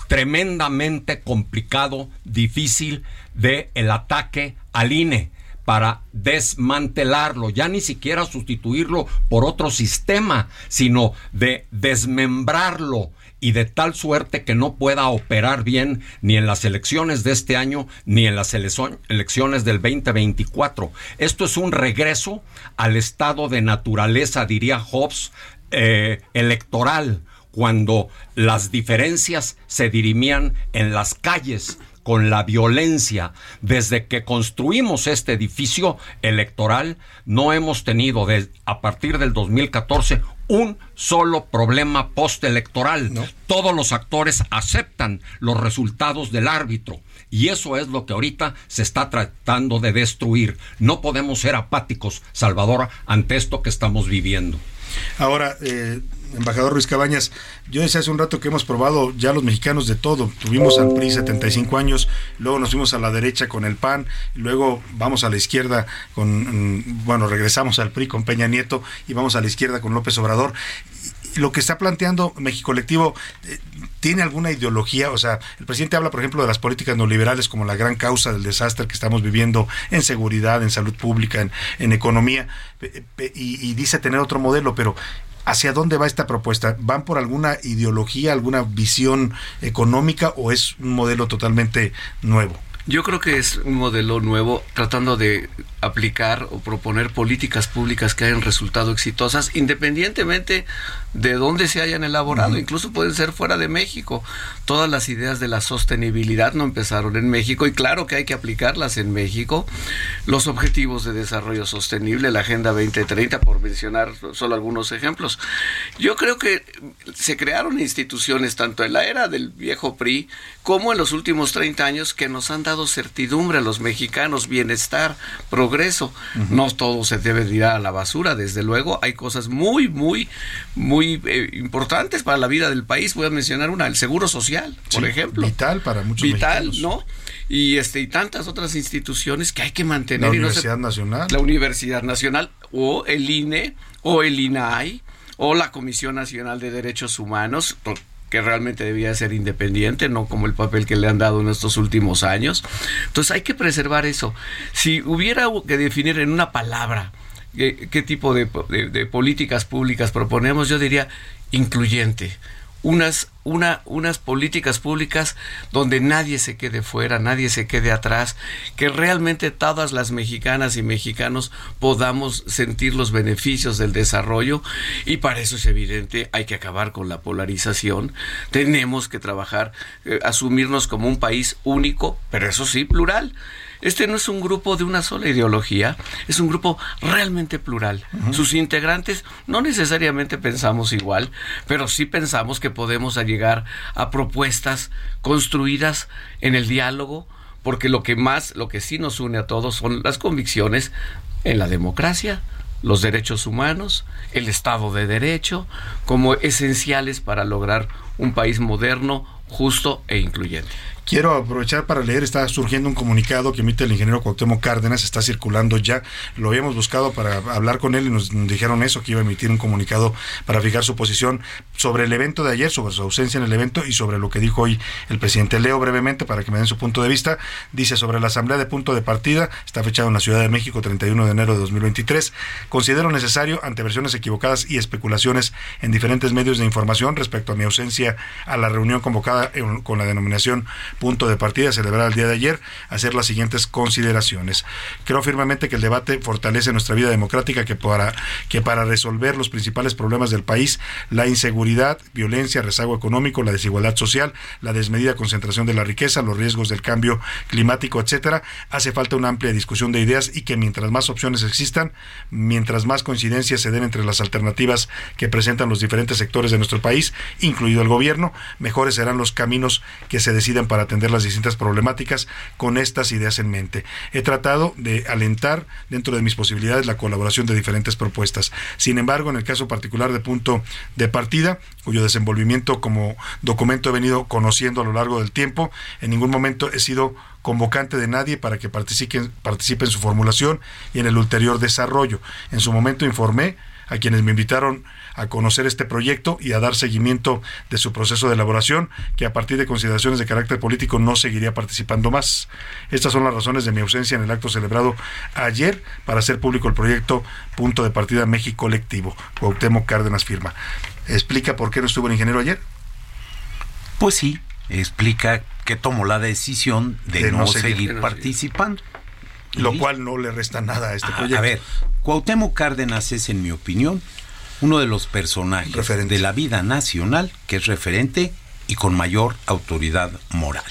Speaker 35: tremendamente complicado, difícil de el ataque al INE para desmantelarlo, ya ni siquiera sustituirlo por otro sistema, sino de desmembrarlo y de tal suerte que no pueda operar bien ni en las elecciones de este año ni en las elecciones del 2024. Esto es un regreso al estado de naturaleza, diría Hobbes, eh, electoral, cuando las diferencias se dirimían en las calles con la violencia. Desde que construimos este edificio electoral, no hemos tenido a partir del 2014 un solo problema postelectoral. Todos los actores aceptan los resultados del árbitro. Y eso es lo que ahorita se está tratando de destruir. No podemos ser apáticos, Salvador, ante esto que estamos viviendo.
Speaker 3: Ahora, eh, embajador Ruiz Cabañas, yo decía hace un rato que hemos probado ya los mexicanos de todo. Tuvimos al PRI 75 años, luego nos fuimos a la derecha con el PAN, luego vamos a la izquierda con, mm, bueno, regresamos al PRI con Peña Nieto y vamos a la izquierda con López Obrador lo que está planteando México Colectivo eh, tiene alguna ideología, o sea, el presidente habla, por ejemplo, de las políticas neoliberales como la gran causa del desastre que estamos viviendo en seguridad, en salud pública, en, economía, y, dice tener otro modelo, pero ¿Hacia dónde va esta propuesta? ¿Van por alguna ideología, alguna visión económica o es un modelo totalmente nuevo?
Speaker 36: Yo creo que es un modelo nuevo tratando de aplicar o proponer políticas públicas que hayan resultado exitosas independientemente de dónde se hayan elaborado, incluso pueden ser fuera de México. Todas las ideas de la sostenibilidad no empezaron en México y claro que hay que aplicarlas en México. Los objetivos de desarrollo sostenible, la Agenda 2030, por mencionar solo algunos ejemplos. Yo creo que se crearon instituciones tanto en la era del viejo PRI como en los últimos 30 años que nos han dado certidumbre a los mexicanos, bienestar, progreso. No todo se debe tirar a la basura, desde luego. Hay cosas muy, muy, muy eh, importantes para la vida del país. Voy a mencionar una, el seguro social, por ejemplo.
Speaker 3: Vital para muchos
Speaker 36: Vital, ¿no? Y, este, y tantas otras instituciones que hay que mantener.
Speaker 3: La Universidad Nacional.
Speaker 36: La Universidad Nacional o el INE o el INAI o la Comisión Nacional de Derechos Humanos, que realmente debía ser independiente, no como el papel que le han dado en estos últimos años. Entonces hay que preservar eso. Si hubiera que definir en una palabra qué, tipo de, políticas públicas proponemos, yo diría incluyente unas, una, unas políticas públicas donde nadie se quede fuera, nadie se quede atrás, que realmente todas las mexicanas y mexicanos podamos sentir los beneficios del desarrollo y para eso es evidente, hay que acabar con la polarización, tenemos que trabajar, eh, asumirnos como un país único, pero eso sí, plural. Este no es un grupo de una sola ideología, es un grupo realmente plural. Sus integrantes no necesariamente pensamos igual, pero sí pensamos que podemos llegar a propuestas construidas en el diálogo, porque lo que más, lo que sí nos une a todos son las convicciones en la democracia, los derechos humanos, el Estado de Derecho, como esenciales para lograr un país moderno, justo e incluyente.
Speaker 3: Quiero aprovechar para leer, está surgiendo un comunicado que emite el ingeniero Cuauhtémoc Cárdenas, está circulando ya, lo habíamos buscado para hablar con él y nos dijeron eso, que iba a emitir un comunicado para fijar su posición sobre el evento de ayer, sobre su ausencia en el evento y sobre lo que dijo hoy el presidente. Leo brevemente para que me den su punto de vista. Dice sobre la asamblea de punto de partida, está fechado en la Ciudad de México 31 de enero de 2023. Considero necesario, ante versiones equivocadas y especulaciones en diferentes medios de información respecto a mi ausencia a la reunión convocada con la denominación punto de partida celebrada el día de ayer, hacer las siguientes consideraciones. Creo firmemente que el debate fortalece nuestra vida democrática que para, que para resolver los principales problemas del país, la inseguridad, violencia, rezago económico, la desigualdad social, la desmedida concentración de la riqueza, los riesgos del cambio climático, etcétera, hace falta una amplia discusión de ideas y que mientras más opciones existan, mientras más coincidencias se den entre las alternativas que presentan los diferentes sectores de nuestro país, incluido el gobierno, mejores serán los caminos que se decidan para atender las distintas problemáticas con estas ideas en mente. He tratado de alentar dentro de mis posibilidades la colaboración de diferentes propuestas. Sin embargo, en el caso particular de punto de partida, cuyo desenvolvimiento como documento he venido conociendo a lo largo del tiempo, en ningún momento he sido convocante de nadie para que participe en su formulación y en el ulterior desarrollo. En su momento informé a quienes me invitaron a conocer este proyecto y a dar seguimiento de su proceso de elaboración, que a partir de consideraciones de carácter político no seguiría participando más. Estas son las razones de mi ausencia en el acto celebrado ayer para hacer público el proyecto Punto de Partida México Colectivo. Cuauhtémoc Cárdenas firma. ¿Explica por qué no estuvo el ingeniero ayer?
Speaker 34: Pues sí, explica que tomó la decisión de, no, seguir, participando.
Speaker 3: Lo cual no le resta nada a este proyecto.
Speaker 34: A ver, Cuauhtémoc Cárdenas es, en mi opinión, uno de los personajes de la vida nacional que es referente y con mayor autoridad moral.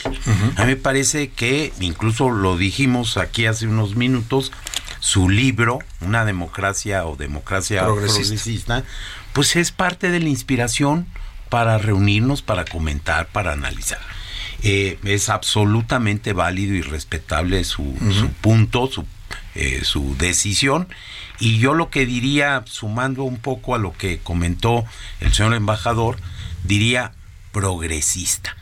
Speaker 34: A mí me parece que, incluso lo dijimos aquí hace unos minutos, su libro, Una democracia o democracia progresista pues es parte de la inspiración para reunirnos, para comentar, para analizar. Eh, es absolutamente válido y respetable su, su punto, su, eh, su decisión. Y yo lo que diría, sumando un poco a lo que comentó el señor embajador, diría progresista.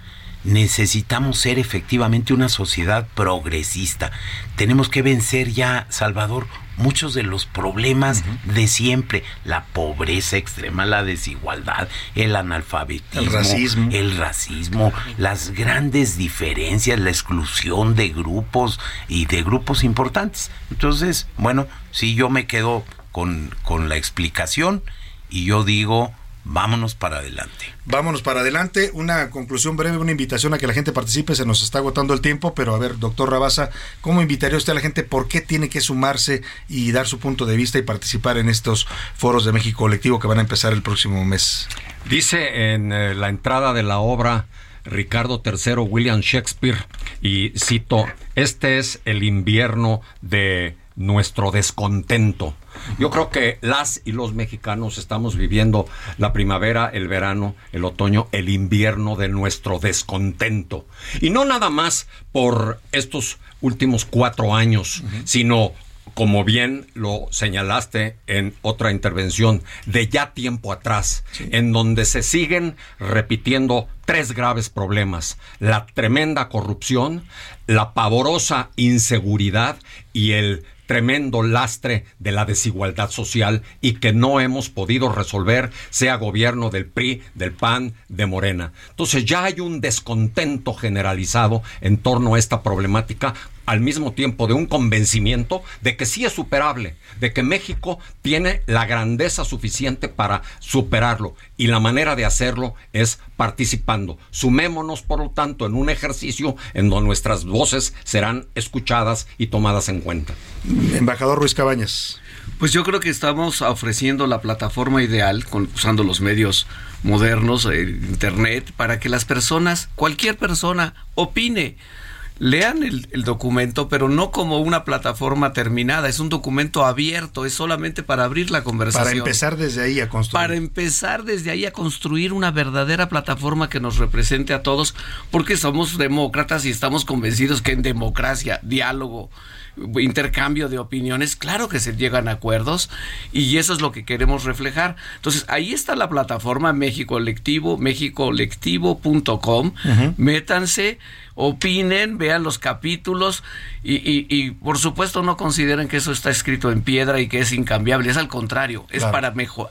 Speaker 34: Necesitamos ser efectivamente una sociedad progresista. Tenemos que vencer ya, Salvador, muchos de los problemas de siempre, la pobreza extrema, la desigualdad, el analfabetismo, el racismo, el racismo las grandes diferencias, la exclusión de grupos y de grupos importantes. Entonces, bueno, si yo me quedo con, con la explicación y yo digo, vámonos para adelante.
Speaker 3: Vámonos para adelante. Una conclusión breve, una invitación a que la gente participe. Se nos está agotando el tiempo, pero a ver, doctor Rabasa, ¿cómo invitaría usted a la gente? ¿Por qué tiene que sumarse y dar su punto de vista y participar en estos foros de México Colectivo que van a empezar el próximo mes?
Speaker 35: Dice en eh, la entrada de la obra Ricardo III, William Shakespeare, y cito, este es el invierno de nuestro descontento. Yo creo que las y los mexicanos estamos viviendo la primavera, el verano, el otoño, el invierno de nuestro descontento. Y no nada más por estos últimos cuatro años, sino como bien lo señalaste en otra intervención, de ya tiempo atrás, en donde se siguen repitiendo tres graves problemas, la tremenda corrupción, la pavorosa inseguridad y el tremendo lastre de la desigualdad social y que no hemos podido resolver, sea gobierno del PRI, del PAN, de Morena. Entonces ya hay un descontento generalizado en torno a esta problemática al mismo tiempo de un convencimiento de que sí es superable, de que México tiene la grandeza suficiente para superarlo y la manera de hacerlo es participando. Sumémonos, por lo tanto, en un ejercicio en donde nuestras voces serán escuchadas y tomadas en cuenta.
Speaker 3: Embajador Ruiz Cabañas.
Speaker 36: Pues yo creo que estamos ofreciendo la plataforma ideal, usando los medios modernos, el Internet, para que las personas, cualquier persona, opine lean el, documento, pero no como una plataforma terminada, es un documento abierto, es solamente para abrir la conversación.
Speaker 3: Para empezar desde ahí a construir.
Speaker 36: Para empezar desde ahí a construir una verdadera plataforma que nos represente a todos, porque somos demócratas y estamos convencidos que en democracia, diálogo, intercambio de opiniones, claro que se llegan a acuerdos y eso es lo que queremos reflejar. Entonces, ahí está la plataforma México Colectivo, mexicolectivo.com, métanse, opinen, vean los capítulos y, y, por supuesto no consideren que eso está escrito en piedra y que es incambiable, es al contrario, es para mejor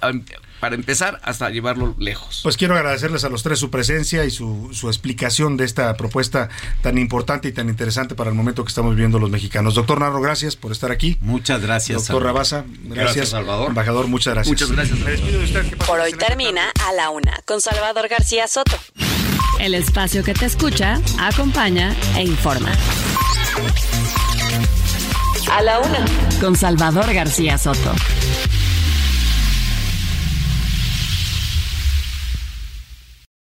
Speaker 36: para empezar hasta llevarlo lejos.
Speaker 3: Pues quiero agradecerles a los tres su presencia y su, su, explicación de esta propuesta tan importante y tan interesante para el momento que estamos viviendo los mexicanos. Doctor Narro, gracias por estar aquí.
Speaker 34: Muchas gracias.
Speaker 3: Doctor Rabasa, gracias. Salvador. Embajador, muchas gracias.
Speaker 36: Muchas gracias.
Speaker 4: Por hoy termina a la una con Salvador García Soto. el espacio que te escucha, acompaña e informa. A la una, con Salvador García Soto.